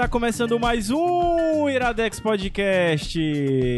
Está começando mais um Iradex Podcast.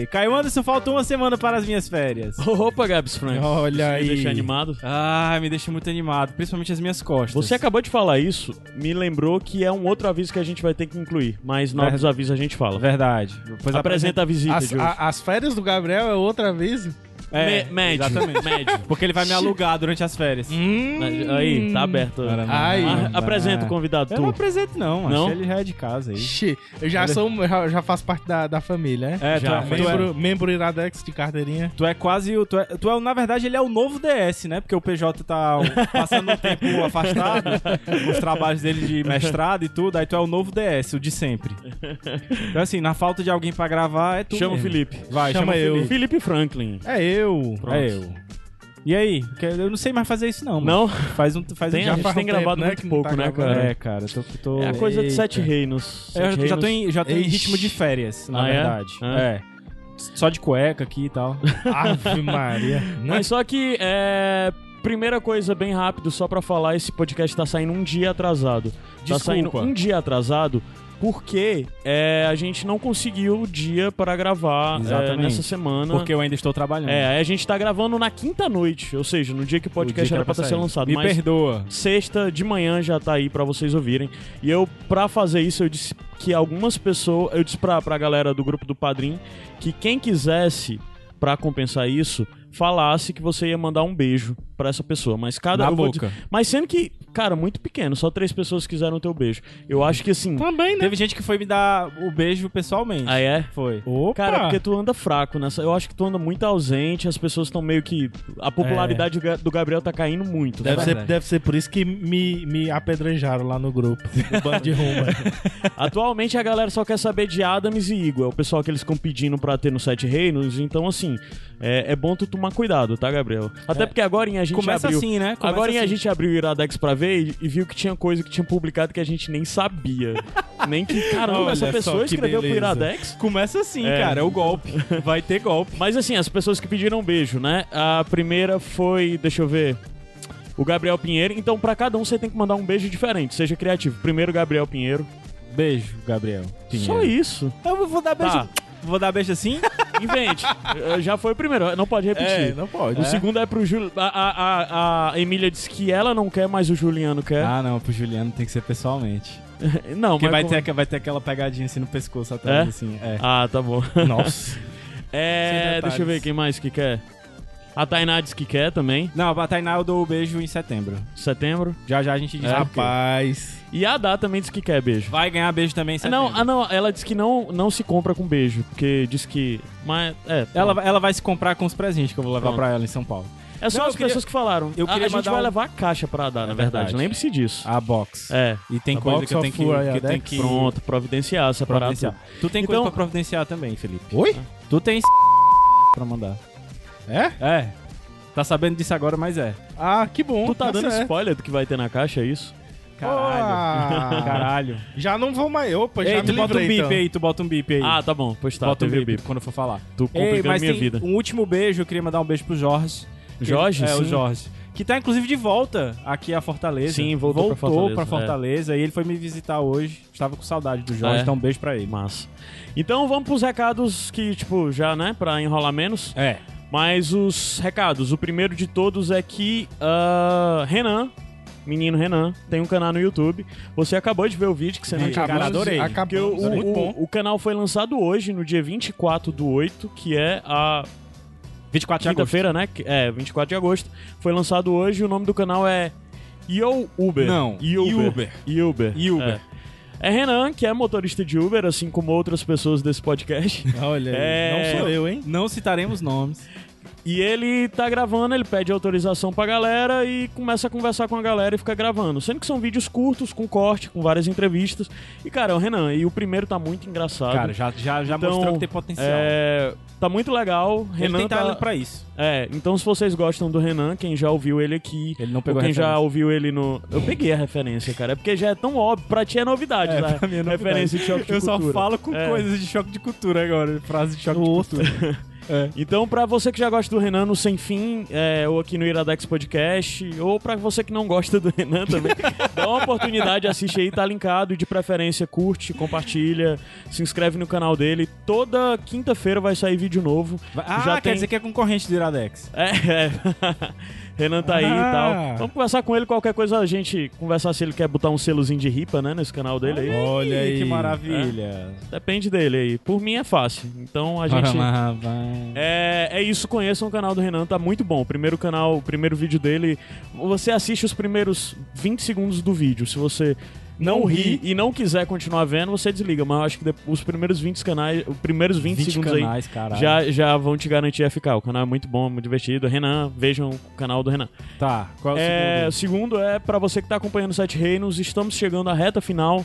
Caio Anderson, falta uma semana para as minhas férias. Opa, Gabs Frank. Olha Isso aí. Me deixa animado. Ah, me deixa muito animado, principalmente as minhas costas. Você acabou de falar isso, me lembrou que é um outro aviso que a gente vai ter que incluir, mas novos É. avisos a gente fala. Verdade. Pois Apresenta a visita As, de hoje. a- as férias do Gabriel é outro aviso? É, Me- médio, Exatamente. médio. Porque ele vai me alugar durante as férias. Hum. Aí, tá aberto. Ai. Ah, apresenta o convidado, Eu não tu. apresento, não. Não? Acho que ele já é de casa aí. Ixi, eu já sou, já, já faço parte da, da família, né? É, tu, Já, é, tu, é, membro, membro Iradex de carteirinha. tu é quase o. Tu é, tu é, na verdade, ele é o novo DS, né? Porque o PJ tá passando um tempo afastado com os trabalhos dele de mestrado e tudo. Aí tu é o novo DS, o de sempre. Então, assim, na falta de alguém pra gravar, é tu. Chama o mesmo. Felipe. Vai, chama, Chama eu. Felipe Franklin. É eu. Pronto. É eu. E aí? Que- Eu não sei mais fazer isso, não. mano. Não? Faz um. Faz Tem, um a já gente faz tem um gravado tempo, né, muito não pouco, tá né, gravando. cara? É, cara, eu tô. tô... É a coisa de Eita. sete reinos. É, eu Sete já tô, reinos. em, já tô em ritmo de férias, na Ah, é? verdade. Ah. É. Só de cueca aqui e tal. Ave Maria. Né? Mas só que, é... Primeira coisa, bem rápido, só pra falar, esse podcast tá saindo um dia atrasado. Tá Desculpa. saindo um dia atrasado porque é, a gente não conseguiu o dia para gravar é, nessa semana. Porque eu ainda estou trabalhando. É, a gente tá gravando na quinta noite, ou seja, no dia que o O podcast que era pra sair. ser lançado. Me mas perdoa. sexta de manhã já tá aí pra vocês ouvirem. E eu, pra fazer isso, eu disse que algumas pessoas. Eu disse pra, pra galera do grupo do Padrim que quem quisesse, pra compensar isso, falasse que você ia mandar um beijo pra essa pessoa. Mas cada. Na vou boca. dizer- mas sendo que, cara, muito pequeno, só três pessoas quiseram o teu beijo. Eu acho que assim. Também, né? Teve gente que foi me dar o beijo pessoalmente. Ah, é? Foi. Opa! Cara, porque tu anda fraco nessa. Eu acho que tu anda muito ausente, as pessoas estão meio que. A popularidade do Ga- do Gabriel tá caindo muito. Deve ser, deve ser por isso que me, me apedrejaram lá no grupo. No bando de rumba. Atualmente a galera só quer saber de Adams e Igor. É o pessoal que eles ficam pedindo pra ter no Sete Reinos. Então, assim, é, é bom tu tomar cuidado, tá, Gabriel? Até porque agora a gente Começa abriu. assim, né? Começa Agora a assim. gente abriu o Iradex pra ver e, viu que tinha coisa que tinha publicado que a gente nem sabia. nem que, caramba, Olha essa pessoa escreveu pro. Iradex. Começa assim, É. cara. É o golpe. Vai ter golpe. Mas assim, as pessoas que pediram beijo, né? A primeira foi, deixa eu ver, o Gabriel Pinheiro. Então, pra cada um você tem que mandar um beijo diferente, seja criativo. Primeiro, Gabriel Pinheiro. Beijo, Gabriel. Pinheiro. Só isso. Eu vou dar beijo. Tá. Vou dar beijo assim? Invente. Eh, Já foi o primeiro, não pode repetir. é, não pode. O segundo é pro Júlio. A, a, a, a Emília disse que ela não quer, mas o Juliano quer. Ah, não. Pro Juliano tem que ser pessoalmente. não, Porque mas. vai como- ter, vai ter aquela pegadinha assim no pescoço atrás, É? assim. É. Ah, tá bom. Nossa. É. Deixa eu ver quem mais que quer. A Tainá disse que quer também. Não, a Tainá eu dou o beijo em setembro. Setembro. Já já a gente diz É. Rapaz. E a Dá também disse que quer beijo. Vai ganhar beijo também em Ah, não, ah, não, ela disse que não, não se compra com beijo, porque diz que. Mas. É. Ela, ela vai se comprar com os presentes que eu vou levar Pronto. pra ela em São Paulo. É só Não, as queria- pessoas que falaram. eu A- queria a, gente mandar vai um- levar a caixa pra dar, na É verdade. verdade. Lembre-se disso. A box. É. E tem A coisa que eu tenho que, que, tenho que Pronto, providenciar, separar providenciar. Tu tem Então- coisa pra providenciar também, Felipe. Oi? Tu tem pra mandar. É? É. Tá sabendo disso agora, mas é. Ah, que bom. Tu tá dando certo. spoiler do que vai ter na caixa, é isso? Caralho. Ah. Caralho. Já não vou mais. Opa, já Ei, me tu bota um bip então. aí, tu bota um bip aí. Ah, tá bom. Pois tá, bota um bip, bip. quando eu for falar. Tu Ei, complicando mas minha tem vida. um último beijo, eu queria mandar um beijo pro Jorge. Jorge, É, sim. o Jorge. Que tá, inclusive, de volta aqui a Fortaleza. Sim, voltou pra Fortaleza, pra Fortaleza. E ele foi me visitar hoje. Estava com saudade do Jorge, é? então um beijo pra ele. Massa. Então vamos pros recados que, tipo, já, né, pra enrolar menos. É. Mas os recados, o primeiro de todos é que ah, Renan, menino Renan, tem um canal no YouTube. Você acabou de ver o vídeo que você não tinha cara, adorei. Porque Acabamos. o, o- o canal foi lançado hoje, no dia 24 do 8, que é a 24 de agosto. quinta-feira, né? que- É, 24 de agosto. Foi lançado hoje, o nome do canal é Yo Uber. Não, Uber. Uber. Uber. É. É Renan, que é motorista de Uber, assim como outras pessoas desse podcast. Olha aí. É. Não sou eu, hein? Não citaremos nomes. E ele tá gravando, ele pede autorização pra galera e começa a conversar com a galera e fica gravando. Sendo que são vídeos curtos, com corte, com várias entrevistas. E, cara, é o Renan. E o primeiro tá muito engraçado. Cara, já, já, já Então, mostrou que tem potencial. É, tá muito legal. Ele Renan tem tá... talento pra isso. É, então se vocês gostam do Renan, quem já ouviu ele aqui, Ele não ou pegou quem já ouviu ele no... Eu peguei a referência, cara. É porque já é tão óbvio. Pra ti é novidade, É, né? pra mim é novidade. Referência de choque de Eu cultura. só falo com É. coisas de choque de cultura agora. Frase de choque Nossa. de cultura. É. Então, pra você que já gosta do Renan no Sem Fim, é, ou aqui no Iradex Podcast, ou pra você que não gosta do Renan também, dá uma oportunidade, assiste aí, tá linkado, e de preferência curte, compartilha, se inscreve no canal dele. Toda quinta-feira vai sair vídeo novo. Ah, Já quer tem- dizer que é concorrente do Iradex. É, é. Renan tá aí e Ah. tal. Vamos conversar com ele, qualquer coisa a gente conversar se ele quer botar um selozinho de ripa, né, nesse canal dele aí. Olha aí. Que maravilha. Depende dele aí. Por mim é fácil. Então a gente. É, é isso, conheçam o canal do Renan, tá muito bom. O primeiro canal, o primeiro vídeo dele, você assiste os primeiros 20 segundos do vídeo. Se você não, Não ri e não quiser continuar vendo, você desliga. Mas eu acho que os primeiros 20 canais, os primeiros 20, 20 segundos canais, aí caralho. já, já vão te garantir ficar. O canal é muito bom, muito divertido. Renan, vejam o canal do Renan. Tá, qual é o É, segundo? o segundo é pra você que tá acompanhando o Sete Reinos, estamos chegando à reta final.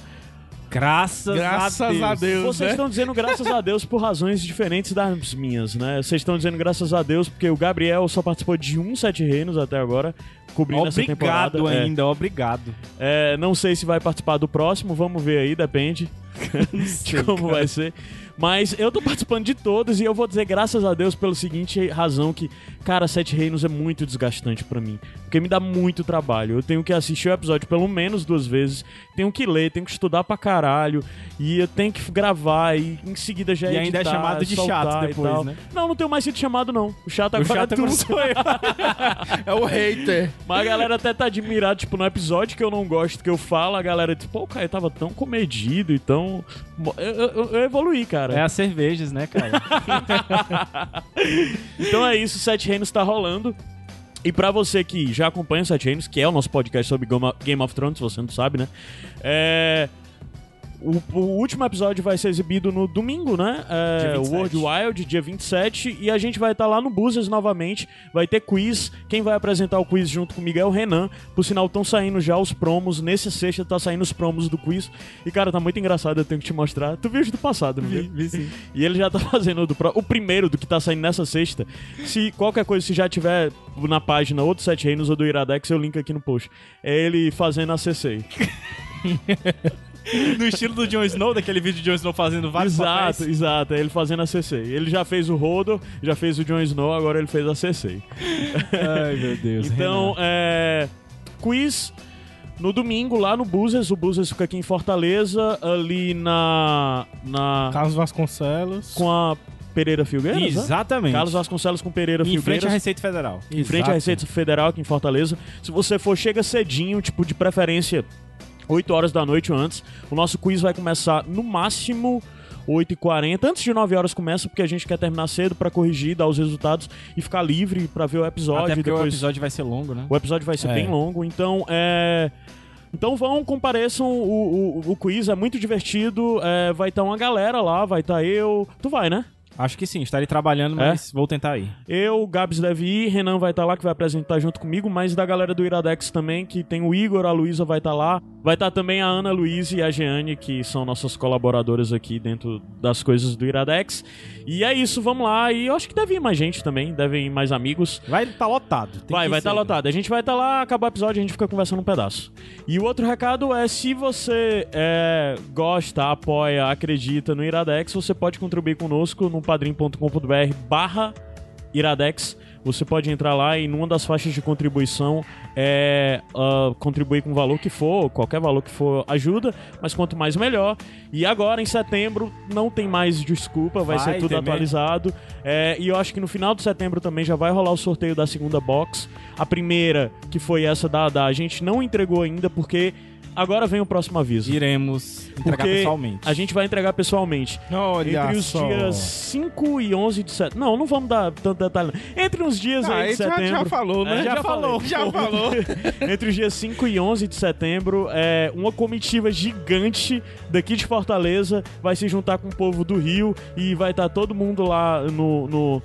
Graças, Graças a Deus. a Deus. Vocês né? estão dizendo graças a Deus por razões diferentes das minhas, né? Vocês estão dizendo graças a Deus porque o Gabriel só participou de um Sete Reinos até agora, cobrindo essa temporada. Obrigado É, ainda, obrigado. é, não sei se vai participar do próximo, vamos ver aí, depende de como vai ser. Mas eu tô participando de todos e eu vou dizer graças a Deus pela seguinte razão que, cara, Sete Reinos é muito desgastante pra mim. Porque me dá muito trabalho. Eu tenho que assistir o episódio pelo menos duas vezes, tenho que ler, tenho que estudar pra caralho, e eu tenho que gravar e em seguida já E ainda é editar, chamado de chato depois, né? Não, não tenho mais sido chamado não. O chato O agora chato é tu. agora sou eu. É o hater. Mas a galera até tá admirada, tipo, no episódio que eu não gosto que eu falo, a galera, tipo, pô, o Caio tava tão comedido e tão. Eu, eu, eu evoluí, cara. É as cervejas, né, cara? Então é isso, Sete Reinos tá rolando. E pra você que já acompanha o Sete Reinos, que é o nosso podcast sobre Game of Thrones, se você não sabe, né? É. O, o último episódio vai ser exibido no domingo, né? É, Dia 27. World Wild, dia 27. E a gente vai estar lá no Buzzers novamente. Vai ter quiz. Quem vai apresentar o quiz junto comigo é o Renan. Por sinal, estão saindo já os promos. Nesse sexta tá saindo os promos do quiz. E, cara, tá muito engraçado. Eu tenho que te mostrar. Tu viu do passado, viu? vi sim. E ele já tá fazendo o do o primeiro do que tá saindo nessa sexta. Se qualquer coisa, se já tiver na página ou do Sete Reinos ou do Iradex, eu link aqui no post. É ele fazendo a CC. No estilo do Jon Snow, daquele vídeo de Jon Snow fazendo vários Exato, papéis. exato. É ele fazendo a CC. Ele já fez o Rodo, já fez o Jon Snow, agora ele fez a CC. Ai, meu Deus. Então, é. Quiz. No domingo, lá no Buzzers, o Buzzers fica aqui em Fortaleza, ali na. na Carlos Vasconcelos. com a Pereira Filgueiras, né? Exatamente. Carlos Vasconcelos com Pereira em frente Filgueiras. à Receita Federal. em frente à Receita Federal aqui em Fortaleza. Se você for, chega cedinho, tipo, de preferência 8 horas da noite antes. O nosso quiz vai começar no máximo 8h40. Antes de 9 horas começa, porque a gente quer terminar cedo pra corrigir, dar os resultados e ficar livre pra ver o episódio. Até porque depois... o episódio vai ser longo, né? O episódio vai ser É. bem longo, então é. Então vão, compareçam, o, o, o quiz é muito divertido, é, vai estar uma galera lá, vai estar eu. Tu vai, né? Acho que sim, estarei trabalhando, É? mas vou tentar ir. Eu, o Gabs deve ir, Renan vai estar lá, que vai apresentar junto comigo, mas da galera do Iradex também, que tem o Igor, a Luísa vai estar lá. Vai estar também a Ana Luiz e a Jeane, que são nossas colaboradoras aqui dentro das coisas do Iradex. E é isso, vamos lá. E eu acho que deve ir mais gente também, devem ir mais amigos. Vai estar lotado. tem vai, vai ir estar lotado. A gente vai estar lá, acabar o episódio, a gente fica conversando um pedaço. E o outro recado é: se você é, gosta, apoia, acredita no Iradex, você pode contribuir conosco no padrim.com.br barra Iradex. Você pode entrar lá e numa das faixas de contribuição é ah, contribuir com o valor que for, qualquer valor que for ajuda, mas quanto mais melhor. E agora, em setembro, não tem mais desculpa, vai, Vai ser tudo atualizado. É, e eu acho que no final de setembro também já vai rolar o sorteio da segunda box. A primeira, que foi essa da, da a gente não entregou ainda, porque agora vem o próximo aviso. Iremos entregar Porque pessoalmente. a gente vai entregar pessoalmente. Olha Entre os só. dias 5 e 11 de setembro. Não, não vamos dar tanto detalhe. Entre os dias Ah, aí de aí já, setembro. já falou, né? É, já falou. Já falou. Entre os dias 5 e 11 de setembro, é, uma comitiva gigante daqui de Fortaleza vai se juntar com o povo do Rio e vai estar todo mundo lá no. no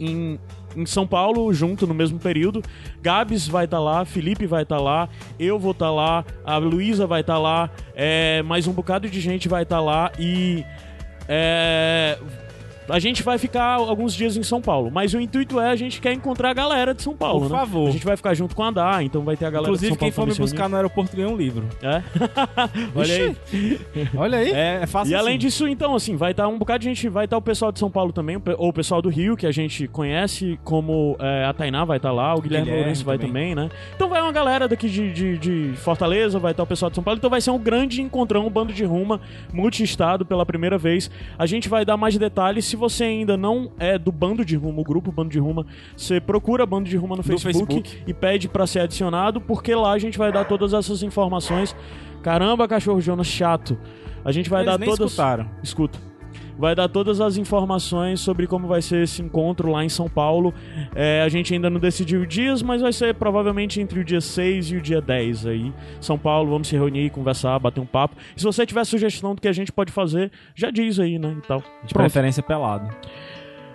em em São Paulo junto no mesmo período. Gabs vai estar lá, Felipe vai estar lá, eu vou estar lá, a Luísa vai estar lá, é, mais um bocado de gente vai estar lá e. É, a gente vai ficar alguns dias em São Paulo, mas o intuito é a gente quer encontrar a galera de São Paulo, Por né? favor. A gente vai ficar junto com a Andar, então vai ter a galera de Inclusive, São quem Paulo for me também se buscar no aeroporto ganha um livro. É? Olha aí. Olha aí. É, é fácil E além assim. disso, então, assim, vai estar um bocado de gente, vai estar o pessoal de São Paulo também, ou o pessoal do Rio, que a gente conhece, como é, a Tainá vai estar lá, o Guilherme, Guilherme Lourenço vai também. também, né? Então vai uma galera daqui de, de, de Fortaleza, vai estar o pessoal de São Paulo, então vai ser um grande encontrão, um bando de ruma, multi-estado pela primeira vez. A gente vai dar mais detalhes, se você ainda não é do Bando de Ruma, o grupo Bando de Ruma, você procura Bando de Ruma no Facebook, Facebook. e pede pra ser adicionado, porque lá a gente vai dar todas essas informações. Caramba, cachorro Jonas chato. A gente vai Eles dar nem todas escutaram. escuta. Vai dar todas as informações sobre como vai ser esse encontro lá em São Paulo. É, a gente ainda não decidiu dias, mas vai ser provavelmente entre o dia 6 e o dia 10 aí. São Paulo, vamos se reunir, conversar, bater um papo. E se você tiver sugestão do que a gente pode fazer, já diz aí, né? E tal. De Pronto. preferência pelado.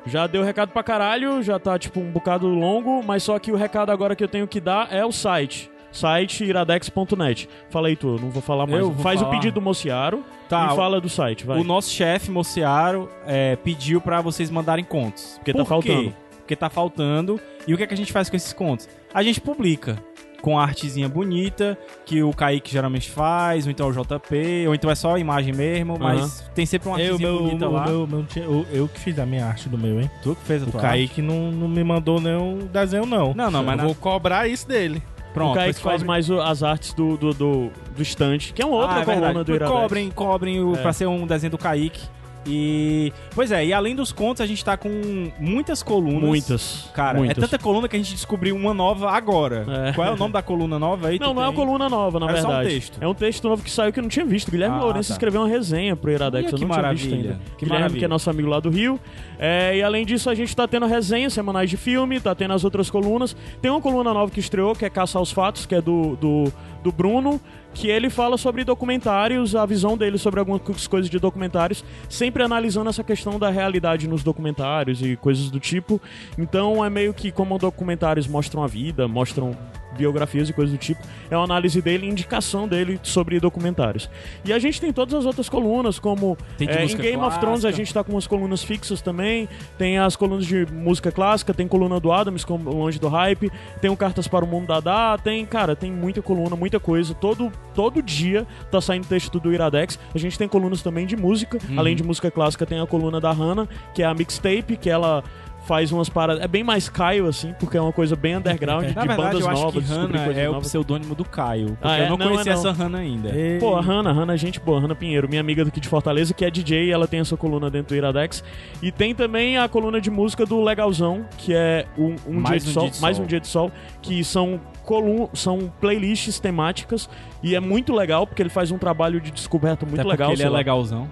Já deu recado pra caralho, já tá tipo um bocado longo, mas só que o recado agora que eu tenho que dar é o site. Site iradex.net. Fala aí, tu, não vou falar mais. Eu vou Faz o falar. pedido do Mociaro Tá, e fala do site, vai. O nosso chefe, Mociaro, é, pediu pra vocês mandarem contos. Porque tá Por quê? faltando. Porque tá faltando. E o que, é que a gente faz com esses contos? A gente publica com a artezinha bonita, que o Kaique geralmente faz, ou então o JP, ou então é só a imagem mesmo, mas tem sempre uma Eu, artezinha meu, bonita meu, lá. meu, meu, eu, eu que fiz a minha arte do meu, hein? Tu que fez a O tua Kaique não, não me mandou nenhum desenho, não. Não, não, mas Eu na- vou cobrar isso dele. Pronto, o Kaique faz cobre- mais o- as artes do, do, do, do estante, que é uma outra Ah, é coluna do Iradex. Cobrem, cobrem o, É. pra ser um desenho do Kaique. E. Pois é, e além dos contos, a gente tá com muitas colunas. Muitas. Cara, muitas. é tanta coluna que a gente descobriu uma nova agora. É. Qual é o nome da coluna nova aí? Não, não é uma tem? coluna nova, na Era só um verdade. texto. É um texto novo que saiu que eu não tinha visto. Guilherme Ah, Lourenço tá. escreveu uma resenha pro Iradex, Olha eu que não tinha visto maravilha. ainda. Que Guilherme, maravilha. que é nosso amigo lá do Rio. É, e além disso, a gente tá tendo resenhas semanais de filme, tá tendo as outras colunas. Tem uma coluna nova que estreou, que é Caça aos Fatos, que é do, do, do Bruno, que ele fala sobre documentários, a visão dele sobre algumas coisas de documentários, sempre analisando essa questão da realidade nos documentários e coisas do tipo. Então é meio que como documentários mostram a vida, mostram biografias e coisas do tipo, é uma análise dele, indicação dele sobre documentários. E a gente tem todas as outras colunas, como é, em Game of Thrones a clássica. gente tá com umas colunas fixas também, tem as colunas de música clássica, tem coluna do Adams, como Longe do Hype, tem o Cartas para o Mundo da Dá, tem, cara, tem muita coluna, muita coisa, todo, todo dia tá saindo texto do Iradex, a gente tem colunas também de música, Uhum. além de música clássica tem a coluna da Hannah, que é a mixtape, que ela faz umas paradas, é bem mais Caio assim, porque é uma coisa bem underground, de Na verdade, bandas eu acho novas, que coisas é o novas. pseudônimo do Caio. Ah, é? eu não, Não, é conhecia não. essa Hannah ainda. Pô, a Hanna, Hanna é gente boa, Hanna Pinheiro, minha amiga daqui de Fortaleza, que é DJ, ela tem essa coluna dentro do Iradex. E tem também a coluna de música do Legalzão, que é um, um Mais dia de um sol, dia de mais sol. um dia de sol, que são colun são playlists temáticas e é muito legal porque ele faz um trabalho de descoberta muito Até legal. ele é legalzão.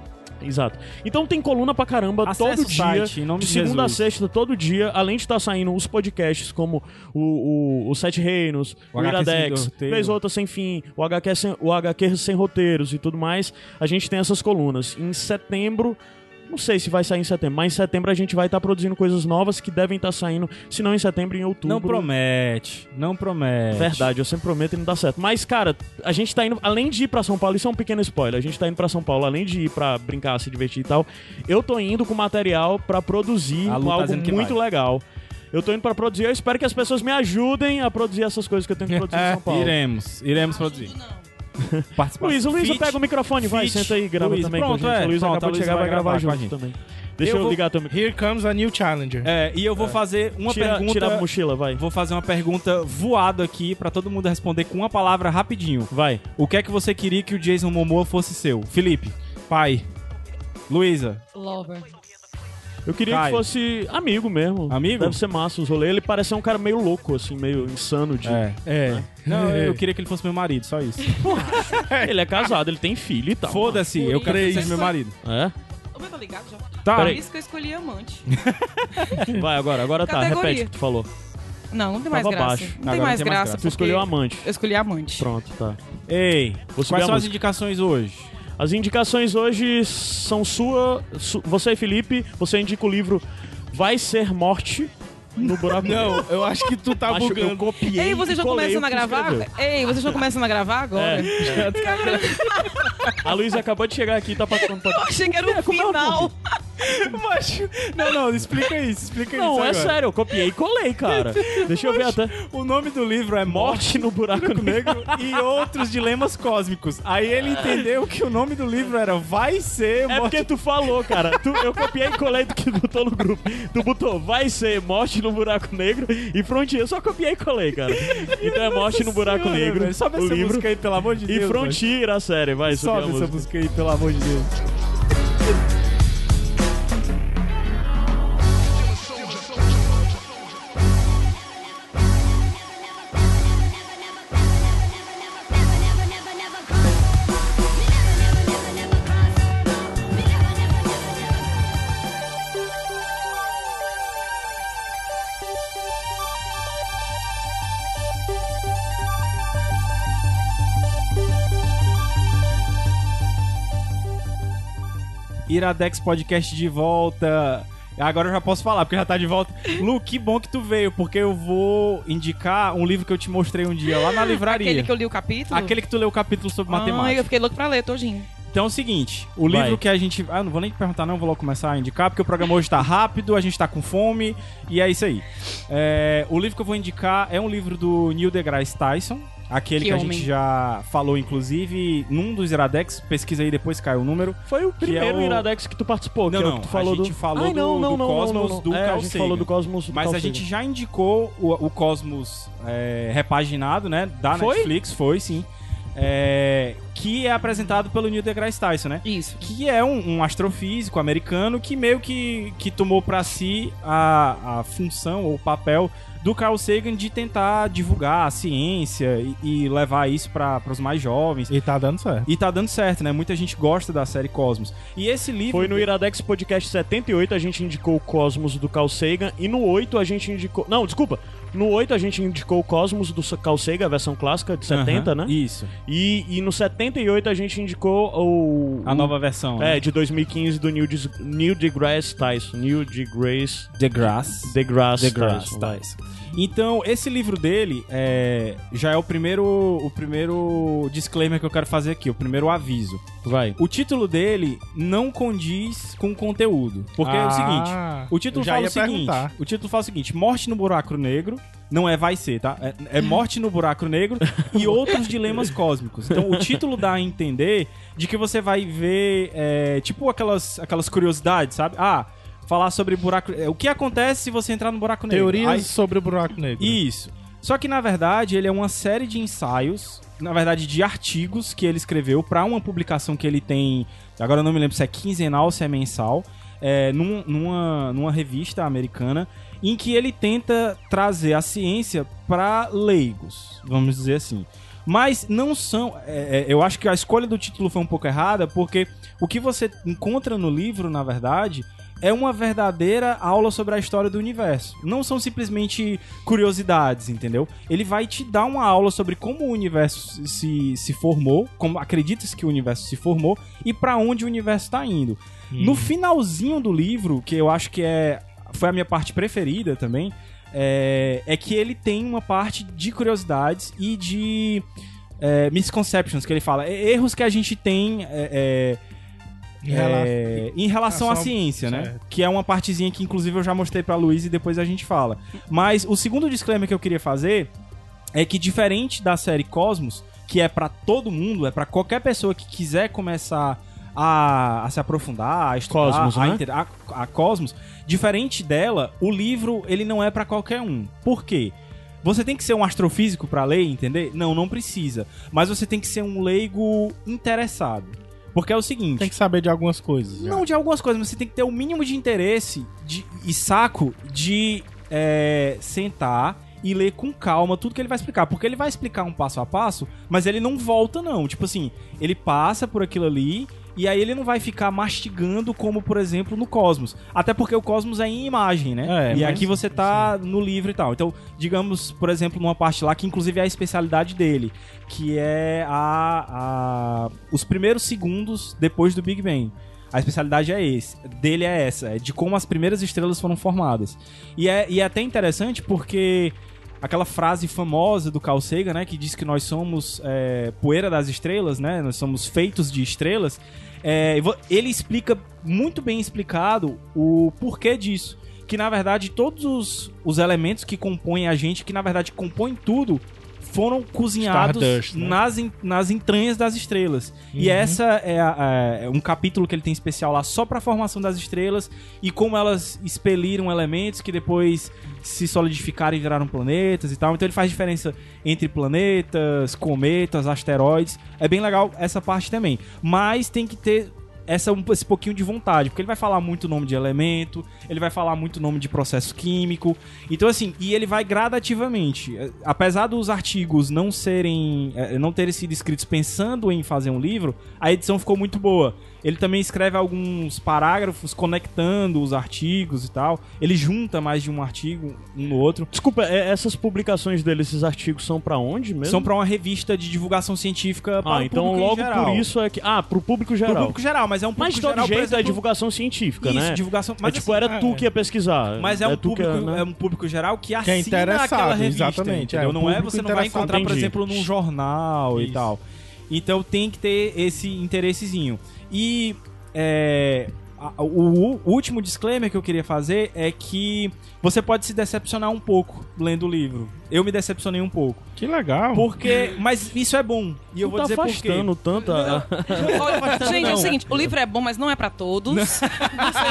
Exato. Então tem coluna pra caramba Acesse todo dia. site, de segunda a Jesus. sexta, todo dia, além de estar saindo os podcasts como o, o, o Sete Reinos, O o, Iradex, roteiro. vez outra sem fim, o HQ sem, o HQ sem roteiros e tudo mais, a gente tem essas colunas. Em setembro, não sei se vai sair em setembro, mas em setembro a gente vai estar produzindo coisas novas que devem estar saindo, se não em setembro, em outubro. Não promete. Não promete. Verdade, eu sempre prometo e não dá certo. Mas, cara, a gente tá indo, além de ir pra São Paulo, isso é um pequeno spoiler, a gente tá indo pra São Paulo, além de ir pra brincar, se divertir e tal, eu tô indo com material pra produzir tá algo que muito vai. legal. Eu tô indo pra produzir, eu espero que as pessoas me ajudem a produzir essas coisas que eu tenho que produzir em São Paulo. Iremos. Iremos produzir. Participação. Luísa, Luísa, Feat. pega o microfone, vai, senta aí, grava Luísa, também pronto, com a gente. é, Luísa pronto, acabou a de chegar, vai gravar gravar com a junto gente. também. Deixa Eu eu, vou- ligar microfone. Here comes a new challenger. É, e eu vou fazer uma tira, pergunta. tira a mochila, vai. Vou fazer uma pergunta voada aqui pra todo mundo responder com uma palavra rapidinho. Vai. O que é que você queria que o Jason Momoa fosse seu? Felipe. Pai. Luísa. Lover. Eu queria Caio. que fosse amigo mesmo. Amigo? Deve ser massa os rolês. Ele parece ser um cara meio louco, assim, meio insano de... É. É. Não, eu queria que ele fosse meu marido, só isso. Ele é casado, ele tem filho e tal. Foda-se, eu quero que ele Três. seja meu marido. É? O meu tá ligado já? Tá. Por isso que eu escolhi amante. Vai, agora, agora tá. Categoria. Repete o que tu falou. Não, não tem mais Tava graça. baixo. Não tem não mais tem mais graça. graça. Tu escolheu amante. Eu escolhi amante. Pronto, tá. Ei, quais são as indicações hoje? As indicações hoje são sua, su- você e Felipe, você indica o livro Vai Ser Morte, no buraco. Não, eu acho que tu tá Macho, eu bugando. copiei Ei, vocês começando o a gravar? Ei, vocês estão começando a gravar agora? É. A Luísa acabou de chegar aqui e tá passando pra... Eu achei que era o como é o final. Não, não, explica isso, explica Não, isso é agora. sério, eu copiei e colei, cara. Deixa eu ver até. O nome do livro é Morte no Buraco Negro. e outros dilemas cósmicos. Aí ele entendeu que o nome do livro era Vai ser É Morte porque tu falou, cara. Tu- eu copiei e colei do que tu botou no grupo. Tu botou vai ser morte no buraco negro e Frontier. Eu só copiei e colei, cara. Então é morte no buraco Senhora, negro. velho. Sobe o essa livro. música aí, pelo amor de E Deus. Frontier, a série. Vai, Sobe essa música aí, pelo amor de Deus. Iradex Podcast de volta. Agora eu já posso falar, porque já tá de volta. Lu, que bom que tu veio, porque eu vou indicar um livro que eu te mostrei um dia lá na livraria. Aquele que eu li o capítulo? Aquele que tu leu o capítulo sobre Ah, matemática. eu fiquei louco pra ler, todinho. Então é o seguinte, o Vai. livro que a gente... Ah, não vou nem te perguntar não, vou logo começar a indicar, porque o programa hoje tá rápido, a gente tá com fome, e é isso aí. É, o livro que eu vou indicar é um livro do Neil deGrasse Tyson, aquele que, Que a gente já falou, inclusive, num dos Iradex, pesquisa aí depois, caiu o número. Foi o Que é primeiro o- Iradex que tu participou. Não, que é o não, que tu falou a gente do... falou Ai, não, do- não, do não, Cosmos não, do é, a gente Sagan. falou do Cosmos do Mas Carl a gente Sagan. já indicou o, o Cosmos é, repaginado, né, da Foi? Netflix, foi sim. É, que é apresentado pelo Neil deGrasse Tyson, né? Isso. que é um, um astrofísico americano que meio que, que tomou pra si a, a função ou o papel do Carl Sagan de tentar divulgar a ciência e, e levar isso para os mais jovens. E tá dando certo. E tá dando certo, né? Muita gente gosta da série Cosmos. E esse livro. Foi no Iradex Podcast 78 a gente indicou o Cosmos do Carl Sagan e no 8 a gente indicou... Não, desculpa. No 8 a gente indicou o Cosmos do Carl Sagan, a versão clássica de 70, Aham, né? Isso. E, e no 78 a gente indicou o... A o- nova versão. né? É, de 2015 do Neil, Des- Neil deGrasse Tyson. Neil deGrasse... deGrasse. deGrasse, deGrasse Tyson. Tyson. Então, esse livro dele é, já é o primeiro, o primeiro disclaimer que eu quero fazer aqui, o primeiro aviso. Vai. O título dele não condiz com o conteúdo. Porque é o seguinte: Ah, o título fala o seguinte: perguntar. o título fala o seguinte: Morte no Buraco Negro. Não é vai ser, tá? É, é Morte no Buraco Negro e outros dilemas cósmicos. Então o título dá a entender de que você vai ver, é, tipo aquelas, aquelas curiosidades, sabe? Ah, falar sobre buraco. é, O que acontece se você entrar no buraco negro? Teorias Aí- sobre o buraco negro. isso. Só que na verdade ele é uma série de ensaios, na verdade de artigos que ele escreveu para uma publicação que ele tem, agora eu não me lembro se é quinzenal ou se é mensal, é, num- numa, numa revista americana, em que ele tenta trazer a ciência para leigos, vamos dizer assim. Mas não são. é, é, eu acho que a escolha do título foi um pouco errada, porque o que você encontra no livro, na verdade, é uma verdadeira aula sobre a história do universo. Não são simplesmente curiosidades, entendeu? Ele vai te dar uma aula sobre como o universo se, se formou, como acredita-se que o universo se formou e para onde o universo está indo. No finalzinho do livro, que eu acho que é foi a minha parte preferida também, é, é que ele tem uma parte de curiosidades e de é, misconceptions que ele fala, erros que a gente tem é, é, Em é, em relação à relação- ciência, né? certo. Que é uma partezinha que inclusive eu já mostrei pra Luiz e depois a gente fala. Mas o segundo disclaimer que eu queria fazer é que diferente da série Cosmos, que é pra todo mundo, é pra qualquer pessoa que quiser começar a, a se aprofundar, a estudar, Cosmos, a, né? inter- a- a Cosmos, diferente dela, o livro ele não é pra qualquer um. Por quê? Você tem que ser um astrofísico pra ler, entender? Não, não precisa. Mas você tem que ser um leigo interessado. Porque é o seguinte, Tem que saber de algumas coisas. já. não de algumas coisas, mas você tem que ter o mínimo de interesse de- e saco de é, sentar e ler com calma tudo que ele vai explicar. Porque ele vai explicar um passo a passo, mas ele não volta, não. Tipo assim, ele passa por aquilo ali e aí ele não vai ficar mastigando como, por exemplo, no Cosmos. Até porque o Cosmos é em imagem, né? É, e mas- aqui você tá no livro e tal. Então, digamos, por exemplo, numa parte lá que inclusive é a especialidade dele, que é a, a- os primeiros segundos depois do Big Bang. A especialidade é esse, dele é essa, é de como as primeiras estrelas foram formadas. E é, e é até interessante porque aquela frase famosa do Carl Sagan, né, que diz que nós somos é, poeira das estrelas, né, nós somos feitos de estrelas, é, ele explica muito bem explicado o porquê disso. Que na verdade todos os, os elementos que compõem a gente, que na verdade compõem tudo, foram cozinhados Stardust, né? nas, nas entranhas das estrelas. E essa é, a- a- é um capítulo que ele tem especial lá só pra formação das estrelas e como elas expeliram elementos que depois se solidificaram e viraram planetas e tal. Então ele faz diferença entre planetas, cometas, asteroides. É bem legal essa parte também. Mas tem que ter essa, um- esse pouquinho de vontade, porque ele vai falar muito nome de elemento, ele vai falar muito nome de processo químico. Então, assim, e ele vai gradativamente. Eh, Apesar dos artigos não serem. eh, não terem sido escritos pensando em fazer um livro, a edição ficou muito boa. Ele também escreve alguns parágrafos conectando os artigos e tal. Ele junta mais de um artigo um no outro. Desculpa, é- essas publicações dele, esses artigos são pra onde mesmo? São pra uma revista de divulgação científica para Ah, o então público em logo geral. por isso é que. Ah, pro público Pro geral. público geral, mas é um público Mas geral, por jeito é exemplo, divulgação científica, Isso, né? divulgação. Mas Mas tipo, assim, era tu é. que ia pesquisar. Mas é, um tu que público, né? é um público geral que Que é assina interessado, aquela revista, exatamente, é, um não é você não vai encontrar, por Entendi. exemplo, num jornal e Isso. tal. Então tem que ter esse interessezinho. E é, a- o, o último disclaimer que eu queria fazer é que você pode se decepcionar um pouco lendo o livro. Eu me decepcionei um pouco. Que legal. Porque, mas isso é bom. E eu Tu vou tá dizer por quê. afastando tanto a- gente, é não. o seguinte, o livro é bom, mas não é pra todos. Você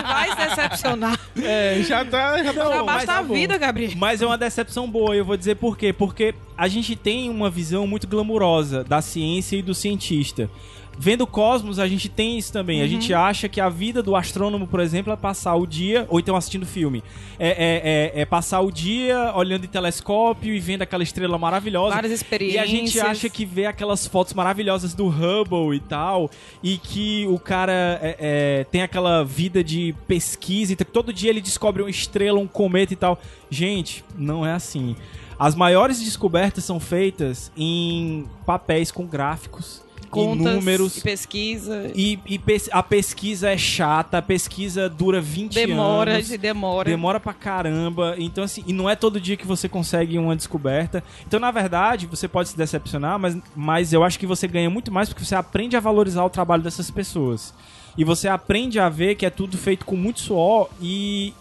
vai se decepcionar. É, já tá. Já tá Já Não, mas basta é a bom. vida, Gabriel. Mas é uma decepção boa, e eu vou dizer por quê. Porque a gente tem uma visão muito glamurosa da ciência e do cientista. Vendo Cosmos, a gente tem isso também. A gente acha que a vida do astrônomo, por exemplo, é passar o dia, ou então assistindo filme, é, é- é- é passar o dia olhando em telescópio e vendo aquela estrela maravilhosa. Várias E experiências. a gente acha que vê aquelas fotos maravilhosas do Hubble e tal, e que o cara é, é, tem aquela vida de pesquisa, e todo dia ele descobre uma estrela, um cometa e tal. Gente, não é assim. As maiores descobertas são feitas em papéis com gráficos, contas, números. e pesquisa, E, e pes- a pesquisa é chata, a pesquisa dura 20 demora, anos. de demora. Demora pra caramba. Então, assim, e não é todo dia que você consegue uma descoberta. Então, na verdade, você pode se decepcionar, mas, mas eu acho que você ganha muito mais porque você aprende a valorizar o trabalho dessas pessoas. E você aprende a ver que é tudo feito com muito suor e.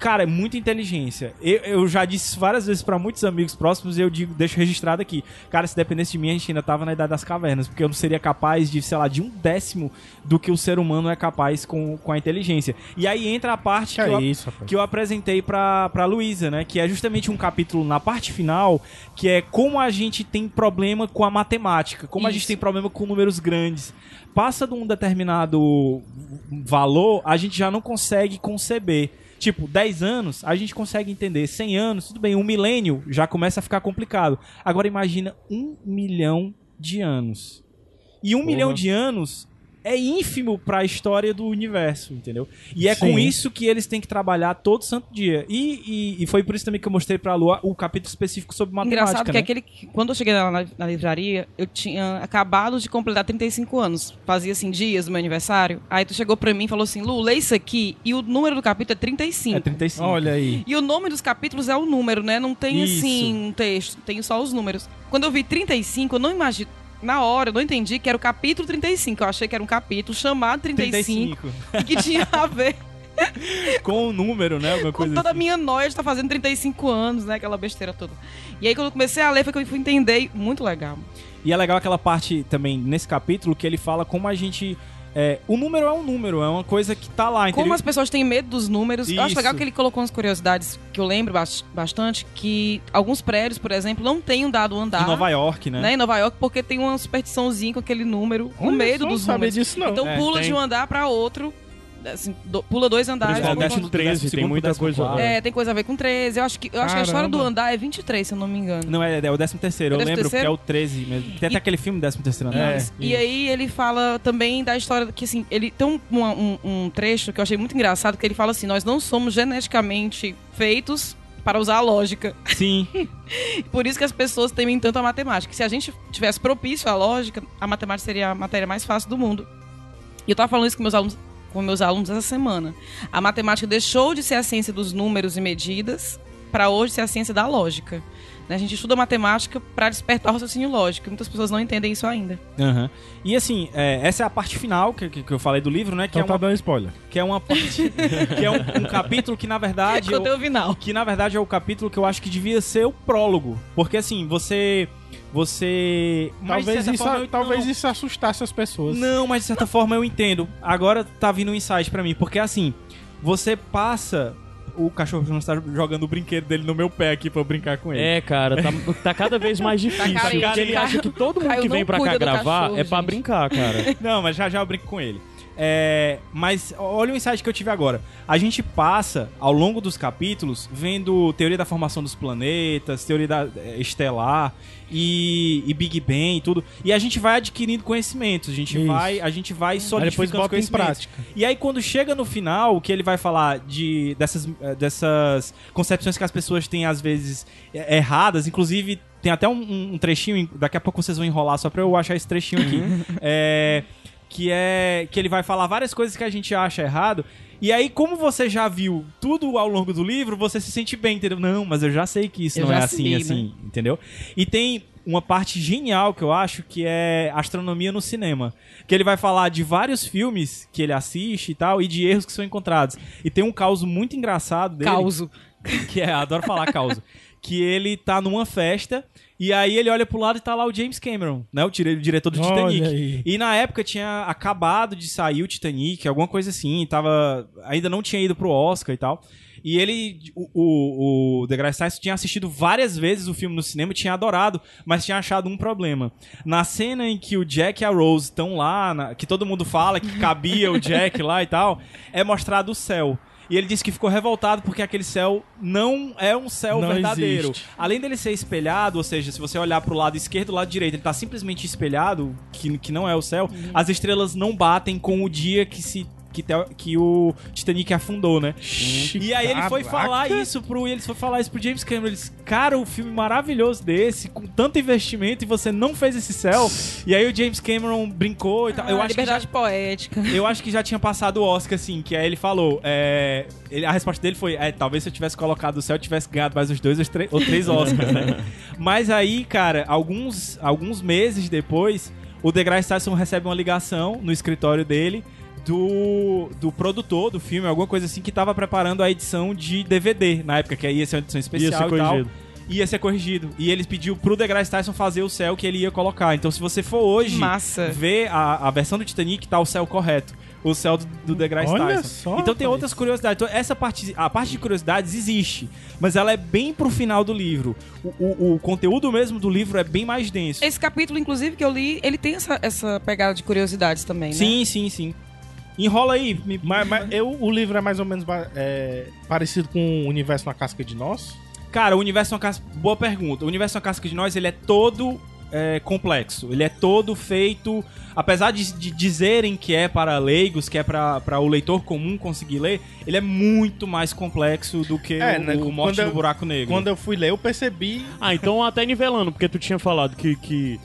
Cara, é muita inteligência. Eu, eu já disse isso várias vezes pra muitos amigos próximos e eu digo, deixo registrado aqui. Cara, se dependesse de mim, a gente ainda tava na idade das cavernas, porque eu não seria capaz de, sei lá, de um décimo do que o ser humano é capaz com, com a inteligência. E aí entra a parte Que que, é eu, isso, que eu apresentei pra, pra Luísa, né? Que é justamente um capítulo na parte final, que é como a gente tem problema com a matemática, como a gente Isso. tem problema com números grandes. Passa de um determinado valor, a gente já não consegue conceber. Tipo, 10 anos, a gente consegue entender. 100 anos, tudo bem. Um milênio já começa a ficar complicado. Agora imagina um milhão de anos. E um milhão de anos é ínfimo pra história do universo, entendeu? E é com Sim. isso que eles têm que trabalhar todo santo dia. E, e, e foi por isso também que eu mostrei pra Lu o capítulo específico sobre matemática, Engraçado que né? aquele que- quando eu cheguei lá na, na livraria, eu tinha acabado de completar 35 anos. Fazia assim dias do meu aniversário. Aí tu chegou pra mim e falou assim: "Lu, lê isso aqui" e o número do capítulo é 35. É 35. Olha aí. E o nome dos capítulos é o número, né? Não tem Isso. assim um texto, tem só os números. Quando eu vi 35, eu não imagino. Na hora, eu não entendi que era o capítulo 35. Eu achei que era um capítulo chamado 35, 35. e que tinha a ver Com o número, né? Alguma com toda a assim. minha noia de estar fazendo 35 anos, né? Aquela besteira toda. E aí, quando eu comecei a ler, foi que eu fui entender. Muito legal. E é legal aquela parte também nesse capítulo que ele fala como a gente. É, o número é um número, é uma coisa que tá lá, entendeu? Como as pessoas têm medo dos números. Eu acho Isso. legal que ele colocou umas curiosidades que eu lembro bas- bastante, que alguns prédios, por exemplo, não têm um dado andar. Em Nova York, né? né, em Nova York, porque tem uma superstiçãozinha com aquele número, com Olha medo dos números. disso, não. Então É, pula tem. de um andar pra outro, assim, do- pula dois andares. coisa- treze, décimo tem segundo, muita coisa- quarto. É, tem coisa a ver com 13. Eu acho que, eu acho que a história do andar é 23, se eu não me engano. Não, é, é o 13 terceiro, eu É o lembro 13º? que é o 13 mesmo. Tem até E- aquele filme 13 terceiro andar. Isso. E aí ele fala também da história que assim, ele tem um, um- um trecho que eu achei muito engraçado, que ele fala assim, nós não somos geneticamente feitos para usar a lógica. Sim, Por isso que as pessoas temem tanto a matemática. Se a gente tivesse propício à lógica, a matemática seria a matéria mais fácil do mundo. E eu tava falando isso com meus alunos com meus alunos essa semana. A matemática deixou de ser a ciência dos números e medidas para hoje ser a ciência da lógica. Né? A gente estuda matemática para despertar o raciocínio lógico. Muitas pessoas não entendem isso ainda. Aham. E assim, é, essa é a parte final que, que, que eu falei do livro, né? Que Então é tá uma, dando spoiler. que é uma parte. que é um, um capítulo que, na verdade. eu- Conteúdo final. que na verdade é o capítulo que eu acho que devia ser o prólogo. Porque assim, você. Você. mas, de Talvez, certa isso, forma, eu- talvez não, isso assustasse as pessoas. Não, mas de certa forma eu entendo. Agora tá vindo um insight pra mim. Porque assim, você passa. O cachorro não está jogando o brinquedo dele no meu pé aqui pra eu brincar com ele. É, cara, tá, tá cada vez mais difícil. carente. porque ele acha que todo mundo Caio que vem pra cá gravar cachorro, é pra gente. brincar, cara. Não, mas já já eu brinco com ele. É, mas olha o insight que eu tive agora. A gente passa, ao longo dos capítulos, vendo teoria da formação dos planetas, teoria da, é, estelar e, e Big Bang e tudo. E a gente vai adquirindo conhecimentos. A gente Isso. vai, a gente vai solidificando os conhecimentos. prática. E aí, quando chega no final, que ele vai falar de dessas, eh, dessas concepções que as pessoas têm, às vezes, eh, erradas, inclusive. Tem até um, um trechinho, daqui a pouco vocês vão enrolar só pra eu achar esse trechinho aqui. é, que é. Que ele vai falar várias coisas que a gente acha errado. E aí, como você já viu tudo ao longo do livro, você se sente bem, entendeu? Não, mas eu já sei que isso Eu não é assim, sei, né? assim, entendeu? E tem uma parte genial que eu acho que é astronomia no cinema. Que ele vai falar de vários filmes que ele assiste e tal, e de erros que são encontrados. E tem um caos muito engraçado dele. Causo. Que é, adoro falar causa. que ele tá numa festa e aí ele olha pro lado e tá lá o James Cameron, né? O dire- diretor do Olha Titanic. aí. E na época tinha acabado de sair o Titanic, alguma coisa assim, tava ainda não tinha ido pro Oscar e tal. E ele, o, o, o DeGrasse Tyson tinha assistido várias vezes o filme no cinema e tinha adorado, mas tinha achado um problema. Na cena em que o Jack e a Rose estão lá, na- que todo mundo fala que cabia o Jack lá e tal, é mostrado o céu. E ele disse que ficou revoltado porque aquele céu não é um céu Não verdadeiro. existe. Além dele ser espelhado, ou seja, se você olhar pro lado esquerdo e lado direito, ele tá simplesmente espelhado, que, que não é o céu, as estrelas não batem com o dia que se. Que, te- que o Titanic afundou, né? E aí ele foi Caraca. falar isso pro. Ele foi falar isso pro James Cameron. Ele disse, cara, um filme maravilhoso desse, com tanto investimento, e você não fez esse céu. E aí o James Cameron brincou e tal. Eu Ah, acho que já liberdade poética. eu acho que já tinha passado o Oscar, assim, que aí ele falou. é, ele- a resposta dele foi: é, talvez se eu tivesse colocado o céu, eu tivesse ganhado mais uns dois ou três, ou três Oscars, né? Mas aí, cara, alguns, alguns meses depois, o DeGrasse Tyson recebe uma ligação no escritório dele do, do produtor do filme, alguma coisa assim, que tava preparando a edição de DVD na época, que aí ia ser uma edição Ia especial ser e tal corrigido. ia ser corrigido. E eles pediu pro DeGrasse Tyson fazer o céu que ele ia colocar. Então, se você for hoje Massa. ver a, a versão do Titanic, tá o céu correto. O céu do, do DeGrasse Olha Tyson. só, então tem outras curiosidades. Então, essa parte, a parte de curiosidades existe, mas ela é bem pro final do livro. O, o- o conteúdo mesmo do livro é bem mais denso. Esse capítulo, inclusive, que eu li, ele tem essa, essa pegada de curiosidades também, né? Sim, sim, sim. Enrola aí. Me... Mas, mas eu, o livro é mais ou menos é, parecido com o Universo na Casca de Nós? Cara, o universo uma casca. Boa pergunta. O universo uma casca de nós, ele é todo é, complexo. Ele é todo feito. Apesar de, de dizerem que é para leigos, que é para o leitor comum conseguir ler, ele é muito mais complexo do que É, o, né, o Morte eu- no Buraco Negro. Quando eu fui ler, eu percebi. Ah, então até nivelando, porque tu tinha falado que, que,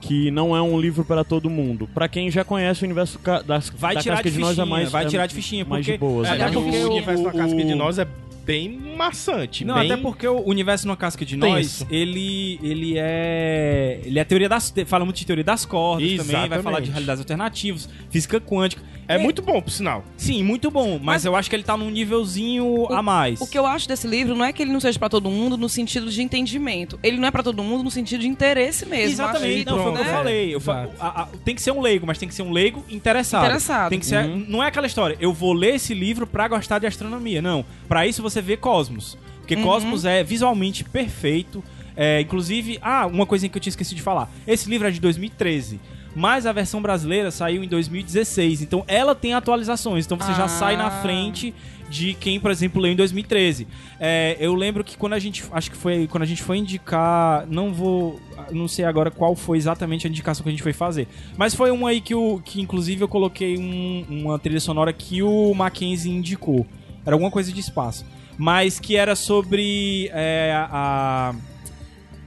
que não é um livro para todo mundo. Pra quem já conhece o universo ca- das, Vai da tirar Casca de de Nós é mais vai é tirar de fichinha, mais porque- de boas. É, né? até porque o o- Universo na o- Casca de Nós é bem maçante. Não, bem... até porque o Universo numa Casca de Nós, Tenso. ele, ele é. Ele é a teoria das. Fala muito de teoria das cordas também, vai Exatamente. falar de realidades alternativas, física quântica. É muito bom, por sinal. Sim, muito bom, mas, Mas- eu acho que ele tá num nívelzinho a mais. O que eu acho desse livro não é que ele não seja pra todo mundo no sentido de entendimento. Ele não é pra todo mundo no sentido de interesse mesmo. Exatamente, não, foi o que eu né? falei. Eu fa- Exato. a- a- tem que ser um leigo, mas tem que ser um leigo interessado. Interessado. Tem que ser, Não é aquela história, eu vou ler esse livro pra gostar de astronomia. Não. Pra isso você vê Cosmos. Porque Cosmos é visualmente perfeito. É, inclusive, ah, uma coisinha que eu tinha esquecido de falar. Esse livro é de 2013. Mas a versão brasileira saiu em 2016. Então ela tem atualizações. Então você já Ah. sai na frente de quem, por exemplo, leu em 2013. É, eu lembro que quando a gente. Acho que foi quando a gente foi indicar. Não vou. Não sei agora qual foi exatamente a indicação que a gente foi fazer. Mas foi uma aí que, o, que inclusive, eu coloquei um- uma trilha sonora que o Mackenzie indicou. Era alguma coisa de espaço. Mas que era sobre é, a.